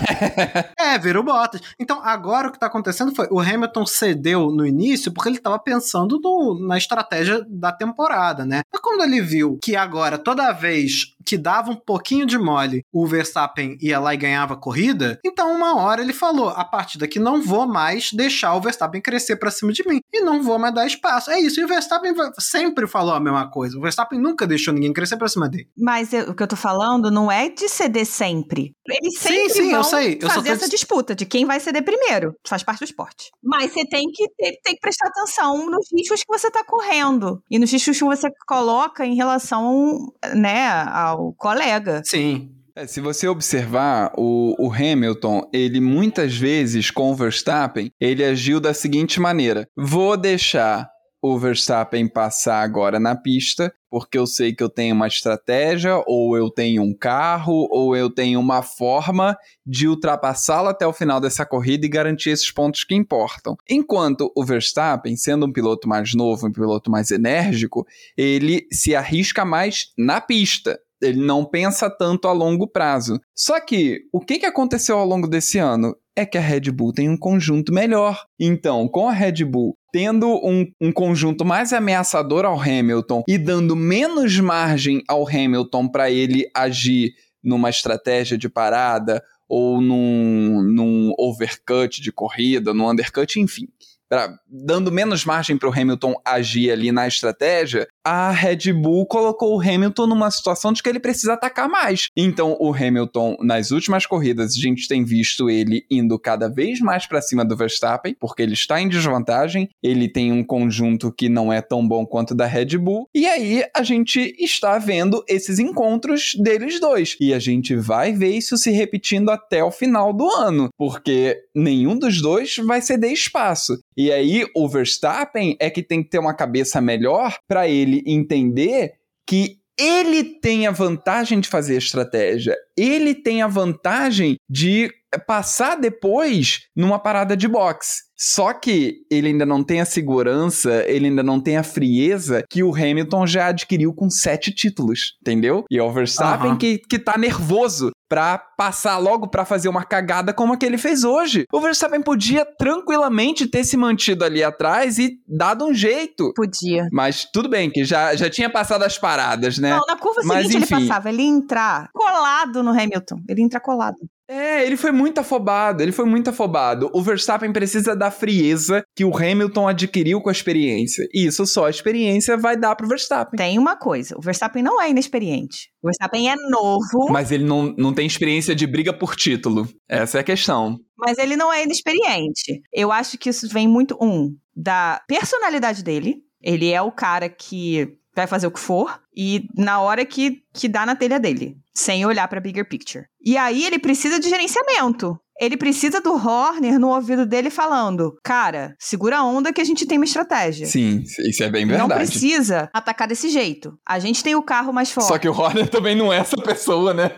É, virou Bottas. Então, agora o que tá acontecendo foi, o Hamilton cedeu no início porque ele tava pensando no, na estratégia da temporada, né? Mas quando ele viu que agora, toda vez que dava um pouquinho de mole, o Verstappen ia lá e ganhava a corrida, então uma hora ele falou, a partir daqui não vou mais deixar o Verstappen crescer para cima de mim e não vou mais dar espaço. É isso, e o Verstappen sempre falou a mesma coisa. O Verstappen nunca deixou ninguém crescer para cima dele. Mas eu, o que eu tô falando não é de ceder sempre. Eles sempre sim, sim, vão eu sei. Eu fazer tô... essa disputa de quem vai ceder primeiro. Faz parte do esporte. Mas você tem que, ter, tem que prestar atenção nos riscos que você tá correndo. E nos riscos que você coloca em relação, né, ao colega. Sim. É, se você observar, o, o, Hamilton, ele muitas vezes com o Verstappen, ele agiu da seguinte maneira: vou deixar o Verstappen passar agora na pista, porque eu sei que eu tenho uma estratégia, ou eu tenho um carro, ou eu tenho uma forma de ultrapassá-lo até o final dessa corrida e garantir esses pontos que importam. Enquanto o Verstappen, sendo um piloto mais novo, um piloto mais enérgico, ele se arrisca mais na pista. Ele não pensa tanto a longo prazo. Só que o que, aconteceu ao longo desse ano? É que a Red Bull tem um conjunto melhor. Então, com a Red Bull tendo um, um, conjunto mais ameaçador ao Hamilton e dando menos margem ao Hamilton para ele agir numa estratégia de parada ou num, num overcut de corrida, num undercut, enfim pra, dando menos margem para o Hamilton agir ali na estratégia, a Red Bull colocou o Hamilton numa situação de que ele precisa atacar mais. Então, o Hamilton, nas últimas corridas, a gente tem visto ele indo cada vez mais para cima do Verstappen, porque ele está em desvantagem, ele tem um conjunto que não é tão bom quanto da Red Bull, e aí a gente está vendo esses encontros deles dois. E a gente vai ver isso se repetindo até o final do ano, porque nenhum dos dois vai ceder espaço. E aí o Verstappen é que tem que ter uma cabeça melhor para ele entender que ele tem a vantagem de fazer estratégia, ele tem a vantagem de passar depois numa parada de boxe. Só que ele ainda não tem a segurança, ele ainda não tem a frieza que o Hamilton já adquiriu com sete títulos, entendeu? E é o Verstappen uhum. que, que tá nervoso pra passar logo para fazer uma cagada como a que ele fez hoje. O Verstappen podia tranquilamente ter se mantido ali atrás e dado um jeito. Podia. Mas tudo bem, que já, já tinha passado as paradas, né? Não, na curva Mas, seguinte enfim. ele passava, ele ia entrar colado no Hamilton. Ele entra colado. É, ele foi muito afobado, ele foi muito afobado. O Verstappen precisa da frieza que o Hamilton adquiriu com a experiência. E isso só a experiência vai dar pro Verstappen. Tem uma coisa, o Verstappen não é inexperiente. O Verstappen é novo. Mas ele não, não tem experiência de briga por título. Essa é a questão. Mas ele não é inexperiente. Eu acho que isso vem muito, um, da personalidade dele. Ele é o cara que vai fazer o que for e na hora que, que dá na telha dele, sem olhar para bigger picture. E aí ele precisa de gerenciamento. Ele precisa do Horner no ouvido dele falando: Cara, segura a onda que a gente tem uma estratégia. Sim, isso é bem verdade. Não precisa atacar desse jeito. A gente tem o carro mais forte. Só que o Horner (laughs) também não é essa pessoa, né?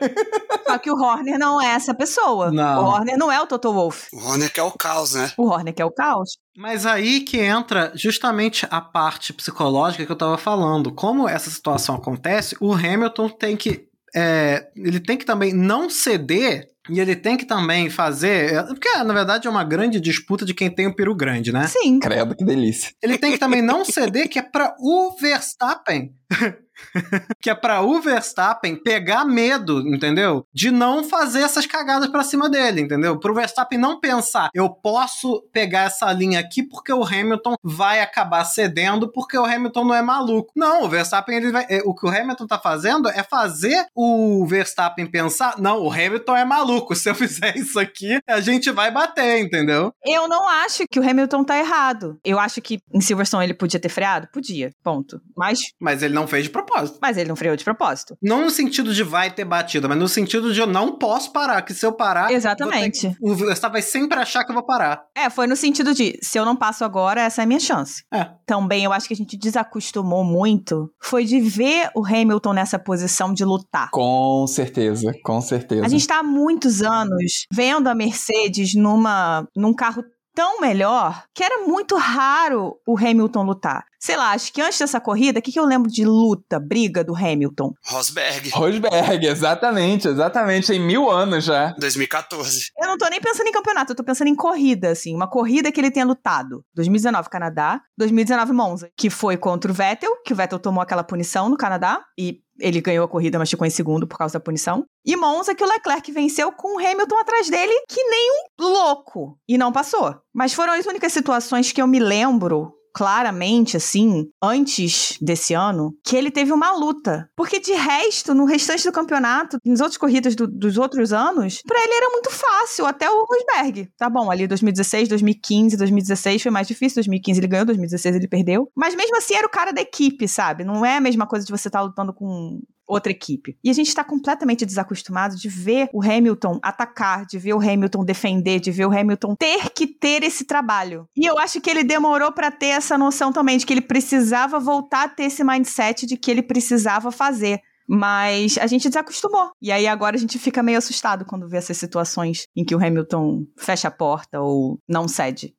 Só que o Horner não é essa pessoa. Não. O Horner não é o Toto Wolff. O Horner quer o caos, né? O Horner quer o caos. Mas aí que entra justamente a parte psicológica que eu tava falando. Como essa situação acontece, o Hamilton tem que. É, ele tem que também não ceder e ele tem que também fazer. É, porque, na verdade, é uma grande disputa de quem tem o peru grande, né? Sim. Credo, que delícia. Ele tem que também não ceder, que é para (laughs) o Verstappen (laughs) que é para o Verstappen pegar medo, entendeu? De não fazer essas cagadas para cima dele, entendeu? Para o Verstappen não pensar, eu posso pegar essa linha aqui porque o Hamilton vai acabar cedendo porque o Hamilton não é maluco. Não, o Verstappen ele vai, é, o que o Hamilton tá fazendo é fazer o Verstappen pensar, não, o Hamilton é maluco. (laughs) Se eu fizer isso aqui, a gente vai bater, entendeu? Eu não acho que o Hamilton tá errado. Eu acho que em Silverstone ele podia ter freado, podia, ponto. Mas mas ele não fez de propósito propósito. Mas ele não freou de propósito. Não no sentido de vai ter batida, mas no sentido de eu não posso parar, que se eu parar. Exatamente. Ter... O Verstappen vai sempre achar que eu vou parar. É, foi no sentido de se eu não passo agora, essa é a minha chance. É. Também eu acho que a gente desacostumou muito foi de ver o Hamilton nessa posição de lutar. Com certeza, com certeza. A gente tá há muitos anos vendo a Mercedes numa num carro tão melhor que era muito raro o Hamilton lutar. Sei lá, acho que antes dessa corrida, o que, que eu lembro de luta, briga do Hamilton? Rosberg. Rosberg, exatamente, exatamente. Em mil anos já. 2014. Eu não tô nem pensando em campeonato, eu tô pensando em corrida, assim. Uma corrida que ele tenha lutado. 2019 Canadá, 2019 Monza, que foi contra o Vettel, que o Vettel tomou aquela punição no Canadá e ele ganhou a corrida, mas ficou em segundo por causa da punição. E Monza, que o Leclerc venceu com o Hamilton atrás dele, que nem um louco. E não passou. Mas foram as únicas situações que eu me lembro claramente, assim, antes desse ano, que ele teve uma luta. Porque de resto, no restante do campeonato, nas outras corridas do, dos outros anos, para ele era muito fácil, até o Rosberg. Tá bom, ali 2016, 2015, 2016 foi mais difícil, 2015 ele ganhou, 2016 ele perdeu. Mas mesmo assim era o cara da equipe, sabe? Não é a mesma coisa de você estar tá lutando com outra equipe. E a gente está completamente desacostumado de ver o Hamilton atacar, de ver o Hamilton defender, de ver o Hamilton ter que ter esse trabalho. E eu acho que ele demorou para ter essa noção também de que ele precisava voltar a ter esse mindset de que ele precisava fazer. Mas a gente desacostumou. E aí agora a gente fica meio assustado quando vê essas situações em que o Hamilton fecha a porta ou não cede.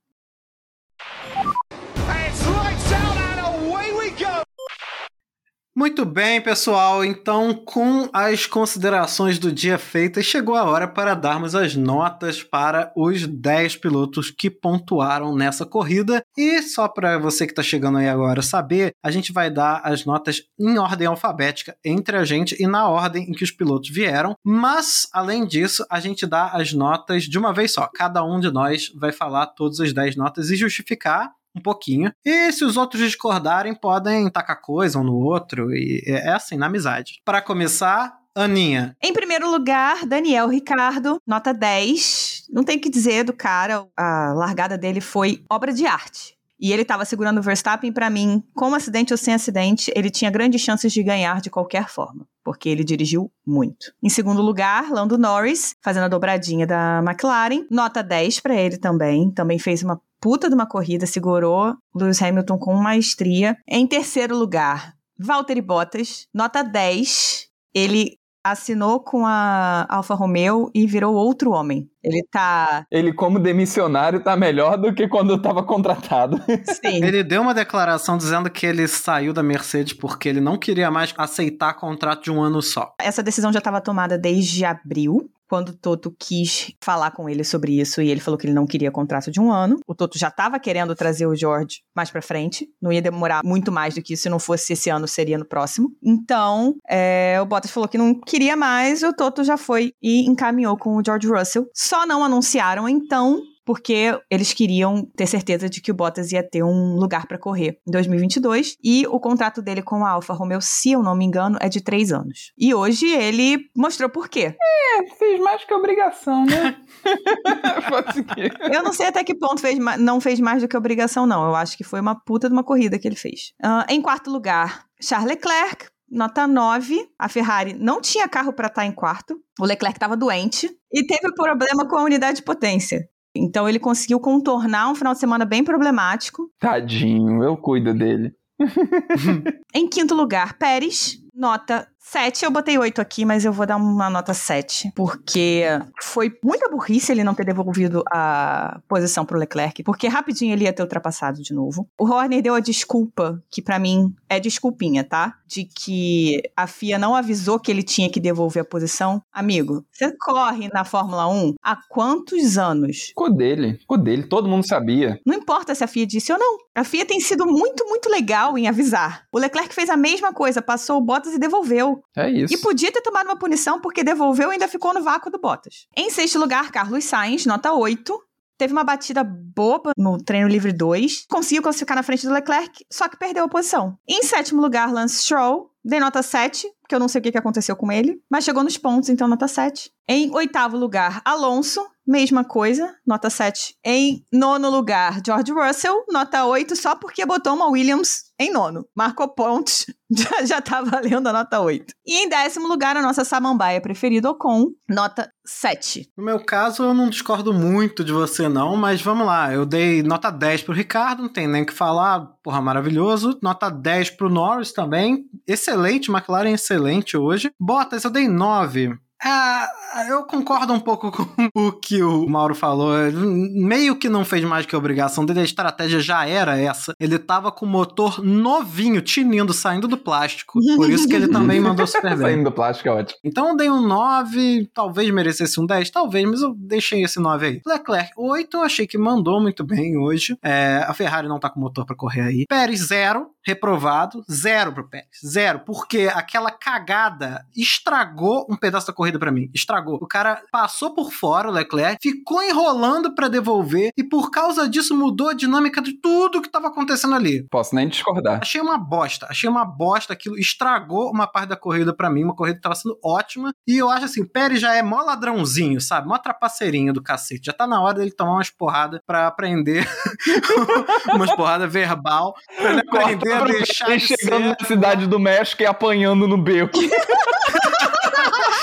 Muito bem, pessoal. Então, com as considerações do dia feitas, chegou a hora para darmos as notas para os 10 pilotos que pontuaram nessa corrida. E só para você que está chegando aí agora saber, a gente vai dar as notas em ordem alfabética entre a gente e na ordem em que os pilotos vieram. Mas, além disso, a gente dá as notas de uma vez só. Cada um de nós vai falar todas as 10 notas e justificar um pouquinho. E se os outros discordarem, podem tacar coisa um no outro. E é assim, na amizade. Para começar, Aninha. Em primeiro lugar, Daniel Ricardo, nota 10. Não tem o que dizer do cara, a largada dele foi obra de arte. E ele estava segurando o Verstappen, para mim, com acidente ou sem acidente, ele tinha grandes chances de ganhar de qualquer forma, porque ele dirigiu muito. Em segundo lugar, Lando Norris, fazendo a dobradinha da McLaren, nota 10 para ele também, também fez uma puta de uma corrida, segurou Lewis Hamilton com maestria. Em terceiro lugar, Valtteri Bottas, nota 10. Ele assinou com a Alfa Romeo e virou outro homem. Ele tá. Ele, como demissionário, tá melhor do que quando eu tava contratado. (laughs) Sim. ele deu uma declaração dizendo que ele saiu da Mercedes porque ele não queria mais aceitar contrato de um ano só. Essa decisão já estava tomada desde abril quando o Toto quis falar com ele sobre isso e ele falou que ele não queria contrato de um ano. O Toto já estava querendo trazer o George mais para frente, não ia demorar muito mais do que isso, se não fosse esse ano, seria no próximo. Então, é, o Bottas falou que não queria mais, o Toto já foi e encaminhou com o George Russell. Só não anunciaram então porque eles queriam ter certeza de que o Bottas ia ter um lugar para correr em 2022 e o contrato dele com a Alfa Romeo, se eu não me engano, é de três anos. E hoje ele mostrou por quê. É, fez mais que obrigação, né? (laughs) eu não sei até que ponto fez, não fez mais do que obrigação, não. Eu acho que foi uma puta de uma corrida que ele fez. Uh, em quarto lugar, Charles Leclerc, nota 9. A Ferrari não tinha carro para estar tá em quarto. O Leclerc estava doente e teve problema com a unidade de potência. Então ele conseguiu contornar um final de semana bem problemático. Tadinho, eu cuido dele. (laughs) em quinto lugar, Pérez, nota 7, eu botei 8 aqui, mas eu vou dar uma nota 7, porque foi muita burrice ele não ter devolvido a posição pro Leclerc, porque rapidinho ele ia ter ultrapassado de novo. O Horner deu a desculpa, que para mim é desculpinha, tá? De que a FIA não avisou que ele tinha que devolver a posição. Amigo, você corre na Fórmula 1 há quantos anos? Ficou dele, ficou dele, todo mundo sabia. Não importa se a FIA disse ou não. A FIA tem sido muito, muito legal em avisar. O Leclerc fez a mesma coisa, passou o Bottas e devolveu. É isso. E podia ter tomado uma punição porque devolveu e ainda ficou no vácuo do Bottas. Em sexto lugar, Carlos Sainz, nota 8. Teve uma batida boba no treino livre 2. Conseguiu classificar na frente do Leclerc, só que perdeu a posição. Em sétimo lugar, Lance Stroll. Dei nota 7, que eu não sei o que aconteceu com ele, mas chegou nos pontos, então nota 7. Em oitavo lugar, Alonso, mesma coisa, nota 7. Em nono lugar, George Russell, nota 8, só porque botou uma Williams em nono. Marcou pontos, (laughs) já, já tá valendo a nota 8. E em décimo lugar, a nossa samambaia preferida, Ocon, nota 7. No meu caso, eu não discordo muito de você, não, mas vamos lá. Eu dei nota 10 pro Ricardo, não tem nem o que falar, porra, maravilhoso. Nota 10 pro Norris também. Excelente, McLaren excelente hoje. Bottas, eu dei 9. Ah, eu concordo um pouco com (laughs) o que o Mauro falou. Meio que não fez mais que a obrigação dele, a estratégia já era essa. Ele tava com o motor novinho, tinindo, saindo do plástico. Por isso que ele (laughs) também mandou super bem. saindo do plástico é ótimo. Então eu dei um 9, talvez merecesse um 10, talvez, mas eu deixei esse 9 aí. Leclerc, 8, eu achei que mandou muito bem hoje. É, a Ferrari não tá com motor para correr aí. Pérez, 0 reprovado, zero pro Pérez. Zero. Porque aquela cagada estragou um pedaço da corrida para mim. Estragou. O cara passou por fora, o Leclerc, ficou enrolando para devolver e por causa disso mudou a dinâmica de tudo que tava acontecendo ali. Posso nem discordar. Achei uma bosta. Achei uma bosta. Aquilo estragou uma parte da corrida para mim. Uma corrida que tava sendo ótima. E eu acho assim, Pérez já é mó ladrãozinho, sabe? Mó trapaceirinho do cacete. Já tá na hora dele tomar umas porradas pra aprender. (laughs) umas porradas verbal. Pra ele aprender pra deixar chegando na cidade do México e apanhando no beco. (laughs)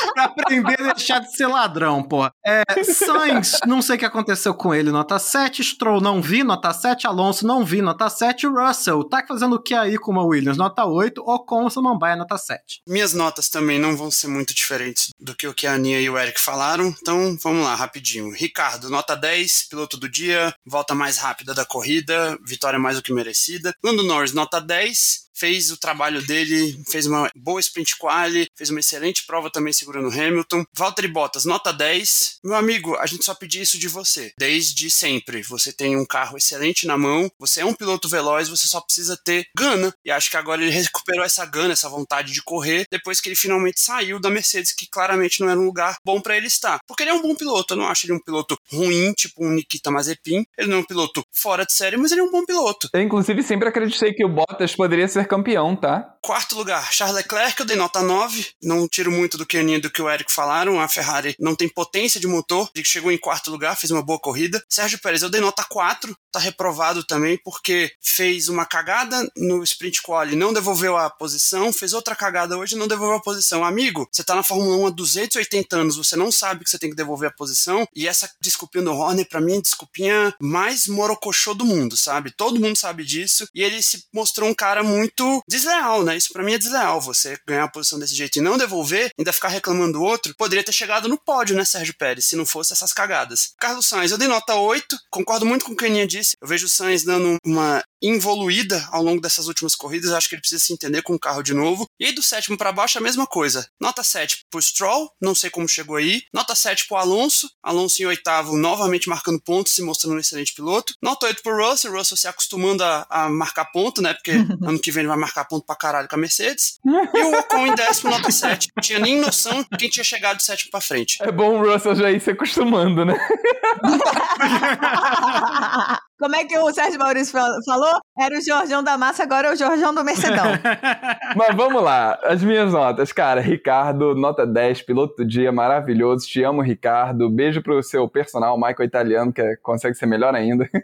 (laughs) pra aprender a deixar de ser ladrão, porra. É, Sainz, não sei o que aconteceu com ele, nota 7. Stroll, não vi, nota 7. Alonso, não vi, nota 7. Russell, tá fazendo o que aí com uma Williams, nota 8. Ocon, Samambaia, nota 7. Minhas notas também não vão ser muito diferentes do que o que a Aninha e o Eric falaram, então vamos lá, rapidinho. Ricardo, nota 10, piloto do dia, volta mais rápida da corrida, vitória mais do que merecida. Lando Norris, nota 10. fez o trabalho dele, fez uma boa sprint quali, fez uma excelente prova também segurando o Hamilton. Valtteri Bottas, nota 10. Meu amigo, a gente só pedia isso de você, desde sempre. Você tem um carro excelente na mão, você é um piloto veloz, você só precisa ter gana. E acho que agora ele recuperou essa gana, essa vontade de correr, depois que ele finalmente saiu da Mercedes, que claramente não era um lugar bom para ele estar. Porque ele é um bom piloto, eu não acho ele um piloto ruim, tipo um Nikita Mazepin. Ele não é um piloto fora de série, mas ele é um bom piloto. Eu, inclusive, sempre acreditei que o Bottas poderia ser campeão, tá? Quarto lugar, Charles Leclerc, eu dei nota 9. Não tiro muito do que a Do que o Eric falaram. A Ferrari não tem potência de motor. Chegou em quarto lugar, fez uma boa corrida. Sérgio Pérez, eu dei nota 4. Tá reprovado também porque fez uma cagada no sprint quali, não devolveu a posição, fez outra cagada hoje não devolveu a posição. Amigo, você tá na Fórmula 1 há 280 anos, você não sabe que você tem que devolver a posição. E essa desculpinha do Horner, pra mim, é desculpinha mais morocochô do mundo, sabe? Todo mundo sabe disso. E ele se mostrou um cara muito desleal, né? Isso pra mim é desleal. Você ganhar a posição desse jeito e não devolver, ainda ficar reclamando do outro, poderia ter chegado no pódio, né, Sérgio Pérez, se não fosse essas cagadas. Carlos Sainz, eu dei nota 8, concordo muito com o que a Aninha disse. Eu vejo o Sainz dando uma involuída ao longo dessas últimas corridas. Acho que ele precisa se entender com o carro de novo. E do sétimo para baixo, a mesma coisa. Nota 7 pro Stroll, não sei como chegou aí. Nota 7 pro Alonso. Alonso em oitavo, novamente marcando pontos, se mostrando um excelente piloto. Nota 8 pro Russell. Russell se acostumando a, a marcar ponto, né? Porque (laughs) ano que vem ele vai marcar ponto pra caralho com a Mercedes. E o Ocon em décimo, nota 7. Não tinha nem noção quem tinha chegado de sétimo pra frente. É bom o Russell já ir se acostumando, né? (laughs) Como é que o Sérgio Maurício falou? Era o Jorjão da Massa, agora é o Jorjão do Mercedão. (laughs) Mas vamos lá, as minhas notas. Cara, Ricardo, nota 10, piloto do dia, maravilhoso. Te amo, Ricardo. Beijo pro seu personal, Michael Italiano, que consegue ser melhor ainda. (laughs)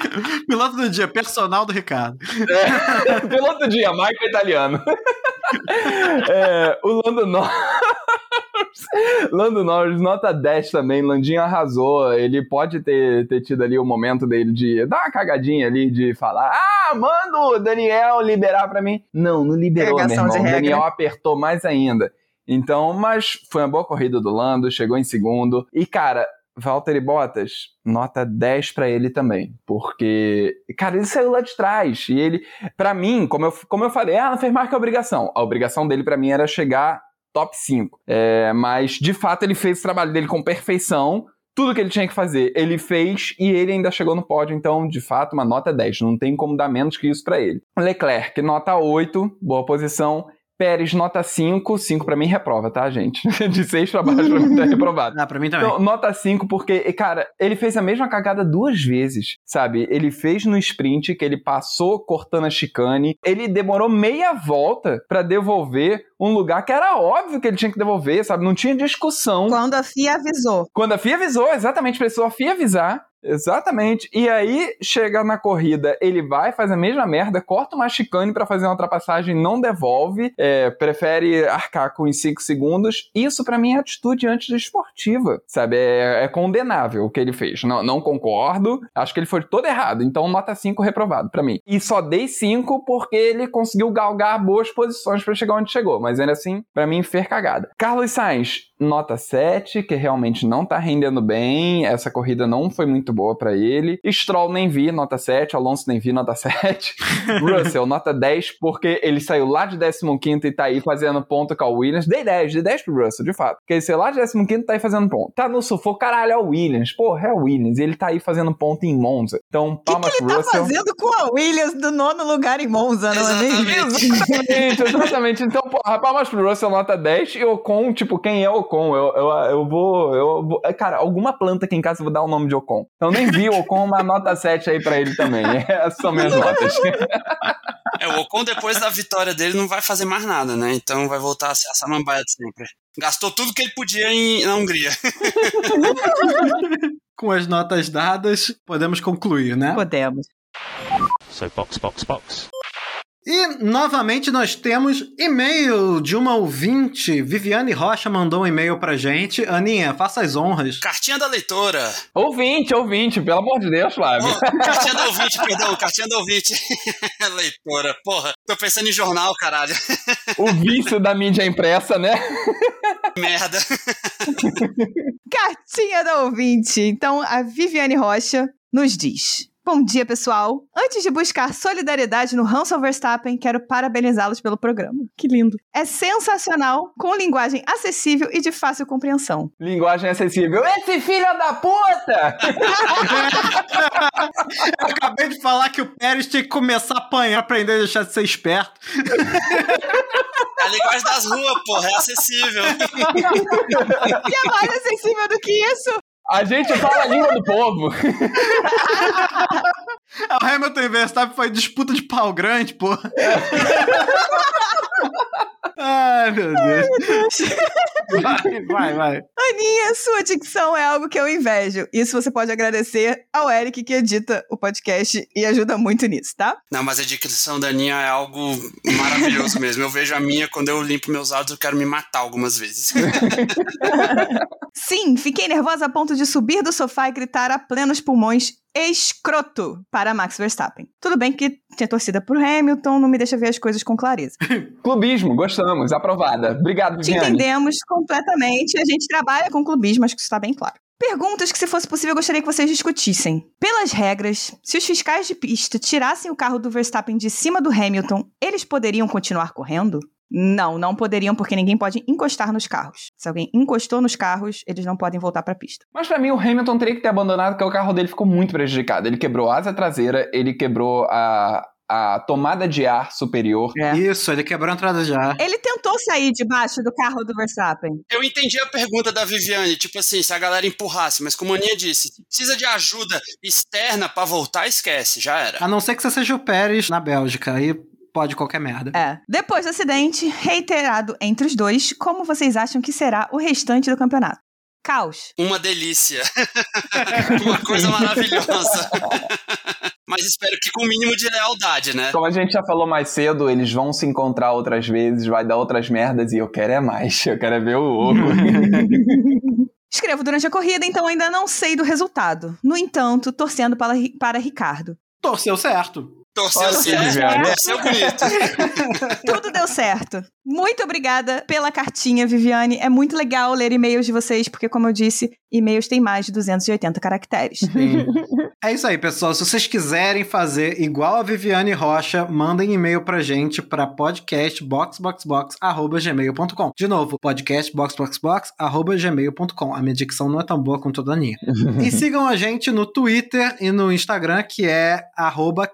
(laughs) piloto do dia, personal do Ricardo. É, (laughs) piloto do dia, Michael Italiano. (laughs) É, o Lando Norris. Lando Norris, nota 10 também. Landinho arrasou. Ele pode ter, ter tido ali o momento dele de dar uma cagadinha ali, de falar: Ah, manda o Daniel liberar pra mim. Não, não liberou, meu irmão. O Daniel apertou mais ainda. Então, mas foi uma boa corrida do Lando, chegou em segundo. E, cara, Valtteri Bottas, nota 10 para ele também, porque, cara, ele saiu lá de trás e ele, para mim, como eu, como eu falei, ah, não fez mais que a obrigação. A obrigação dele para mim era chegar top 5. É, mas, de fato, ele fez o trabalho dele com perfeição, tudo que ele tinha que fazer, ele fez e ele ainda chegou no pódio, então, de fato, uma nota 10. Não tem como dar menos que isso para ele. Leclerc, nota 8, boa posição. Pérez, nota 5. 5 pra mim reprova, tá, gente? (laughs) De 6 pra baixo pra mim tá reprovado. (laughs) Ah, pra mim também. Então, nota 5 porque, cara, ele fez a mesma cagada duas vezes, sabe? Ele fez no sprint, que ele passou cortando a chicane. Ele demorou meia volta para devolver um lugar que era óbvio que ele tinha que devolver, sabe? Não tinha discussão. Quando a FIA avisou. Quando a FIA avisou, exatamente, precisou a FIA avisar. Exatamente. E aí, chega na corrida, ele vai, faz a mesma merda, corta uma chicane para fazer uma ultrapassagem, não devolve, é, prefere arcar com os 5 segundos. Isso para mim é atitude anti-esportiva, sabe? É, é, condenável o que ele fez. Não, não concordo, acho que ele foi todo errado. Então, nota 5 reprovado para mim. E só dei 5 porque ele conseguiu galgar boas posições para chegar onde chegou. Mas ainda assim, para mim, fer cagada. Carlos Sainz, nota 7, que realmente não tá rendendo bem. Essa corrida não foi muito boa para ele. Stroll nem vi, nota 7. Alonso nem vi, nota (laughs) 7. Russell, nota 10, porque ele saiu lá de 15 e tá aí fazendo ponto com a Williams. Dei 10, dei 10 pro Russell, de fato. Porque ele saiu lá de 15 e tá aí fazendo ponto. Tá no sufoco, caralho, é o Williams. Porra, é o Williams. E ele tá aí fazendo ponto em Monza. Então, palmas que que ele pro Russell. tá fazendo com a Williams do nono lugar em Monza, não é mesmo? Exatamente, exatamente. Então, porra, palmas pro Russell, nota 10. E Ocon, tipo, quem é Ocon? Eu, eu, eu vou. Eu vou cara, alguma planta aqui em casa eu vou dar o nome de Ocon. Então nem vi o Ocon, uma nota 7 aí pra ele também. Essas (laughs) são minhas notas. (laughs) É, o Ocon depois da vitória dele não vai fazer mais nada, né? Então vai voltar a ser a samambaia de sempre. Gastou tudo que ele podia em, na Hungria. (laughs) Com as notas dadas, podemos concluir, né? Podemos. So box, box, box. E novamente nós temos e-mail de uma ouvinte. Viviane Rocha mandou um e-mail pra gente. Aninha, faça as honras. Cartinha da leitora. Ouvinte, ouvinte, pelo amor de Deus, Flávio. Oh, cartinha da ouvinte, perdão, cartinha da ouvinte. (laughs) leitora, porra. Tô pensando em jornal, caralho. O vício da mídia impressa, né? (laughs) Merda. Cartinha da ouvinte. Então, a Viviane Rocha nos diz. Bom dia, pessoal. Antes de buscar solidariedade no Hansel Verstappen, quero parabenizá-los pelo programa. Que lindo. É sensacional, com linguagem acessível e de fácil compreensão. Linguagem acessível. Esse filho da puta! (laughs) Eu acabei de falar que o Pérez tinha que começar a apanhar, aprender a deixar de ser esperto. A linguagem das ruas, porra, é acessível. (laughs) E é mais acessível do que isso? A gente fala a língua do povo. (laughs) O Hamilton e Verstappen foi disputa de pau grande, pô. (laughs) Ai, meu Deus. Vai, vai, vai. Aninha, sua dicção é algo que eu invejo. Isso você pode agradecer ao Eric que edita o podcast e ajuda muito nisso, tá? Não, mas a dicção da Aninha é algo maravilhoso mesmo. Eu vejo a minha, quando eu limpo meus áudios, eu quero me matar algumas vezes. (laughs) Sim, fiquei nervosa a ponto de subir do sofá e gritar a plenos pulmões escroto para Max Verstappen. Tudo bem que tinha torcida pro Hamilton, não me deixa ver as coisas com clareza. (laughs) Clubismo, gostamos, aprovada. Obrigado, Te Viviane. entendemos completamente, a gente trabalha com clubismo, acho que isso está bem claro. Perguntas que, se fosse possível, eu gostaria que vocês discutissem. Pelas regras, se os fiscais de pista tirassem o carro do Verstappen de cima do Hamilton, eles poderiam continuar correndo? Não, não poderiam, porque ninguém pode encostar nos carros. Se alguém encostou nos carros, eles não podem voltar pra pista. Mas pra mim o Hamilton teria que ter abandonado porque o carro dele ficou muito prejudicado. Ele quebrou a asa traseira, ele quebrou a, a tomada de ar superior. É. Isso, ele quebrou a entrada já. Ele tentou sair debaixo do carro do Verstappen. Eu entendi a pergunta da Viviane, tipo assim, se a galera empurrasse, mas como a Aninha disse, se precisa de ajuda externa pra voltar, esquece, já era. A não ser que você seja o Pérez na Bélgica, aí pode qualquer merda. É. Depois do acidente, reiterado entre os dois, como vocês acham que será o restante do campeonato? Caos. Uma delícia. (laughs) Uma coisa maravilhosa. (laughs) Mas espero que com o mínimo de lealdade, né? Como a gente já falou mais cedo, eles vão se encontrar outras vezes, vai dar outras merdas e eu quero é mais. Eu quero é ver o oco. (laughs) Escrevo durante a corrida, então ainda não sei do resultado. No entanto, torcendo para, para Ricardo. Torceu certo. Torceu Viviane. torceu bonito. (laughs) Tudo deu certo. Muito obrigada pela cartinha, Viviane. É muito legal ler e-mails de vocês, porque, como eu disse, e-mails têm mais de 280 caracteres. Sim. É isso aí, pessoal. Se vocês quiserem fazer igual a Viviane Rocha, mandem e-mail pra gente pra podcastboxboxbox.gmail.com. De novo, podcastboxboxbox.gmail.com. A minha dicção não é tão boa quanto a da Aninha. (laughs) e sigam a gente no Twitter e no Instagram, que é arroba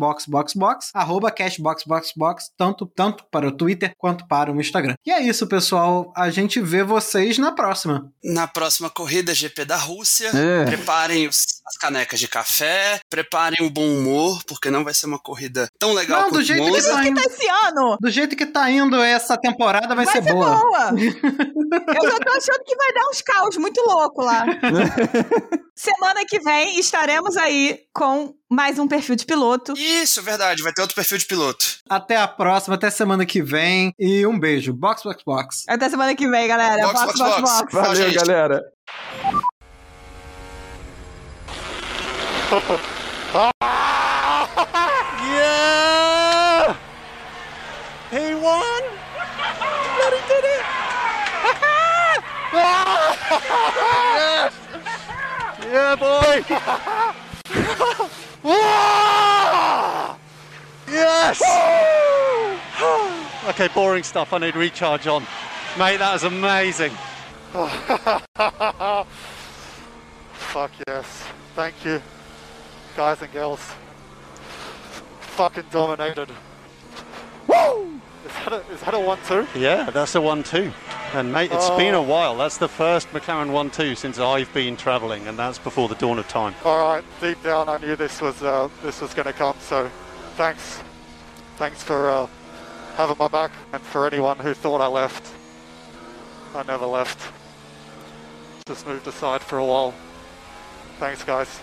castboxboxbox, arroba castboxboxbox, tanto, tanto para o Twitter quanto para o Instagram. E é isso, pessoal. A gente vê vocês na próxima. Na próxima corrida GP da Rússia, É. preparem os- as canecas de café, preparem o bom humor, porque não vai ser uma corrida tão legal Não, do jeito que tá indo. Esse ano Do jeito que tá indo essa temporada, vai, vai ser, ser boa. boa. (laughs) Eu já tô achando que vai dar uns caos muito louco lá. (laughs) Semana que vem estaremos aí com mais um perfil de piloto. Isso, verdade, vai ter outro perfil de piloto. Até a próxima, até semana que vem. E um beijo. Box, box, box. Até semana que vem, galera. Box, box, box, box. box. box. Valeu, galera. Yeah! He won! Bloody did it! (laughs) yes! Yeah, boy! (laughs) yes! okay, boring stuff. I need recharge on. Mate, that was amazing. (laughs) Fuck yes. Thank you, guys and girls fucking dominated. Woo! Is that a, is that a one-two? Yeah, that's a one-two. And mate, it's been a while. That's the first McLaren one-two since I've been travelling, and that's before the dawn of time. All right, deep down, I knew this was uh, this was going to come. So, thanks, thanks for uh, having my back, and for anyone who thought I left, I never left. Just moved aside for a while. Thanks, guys.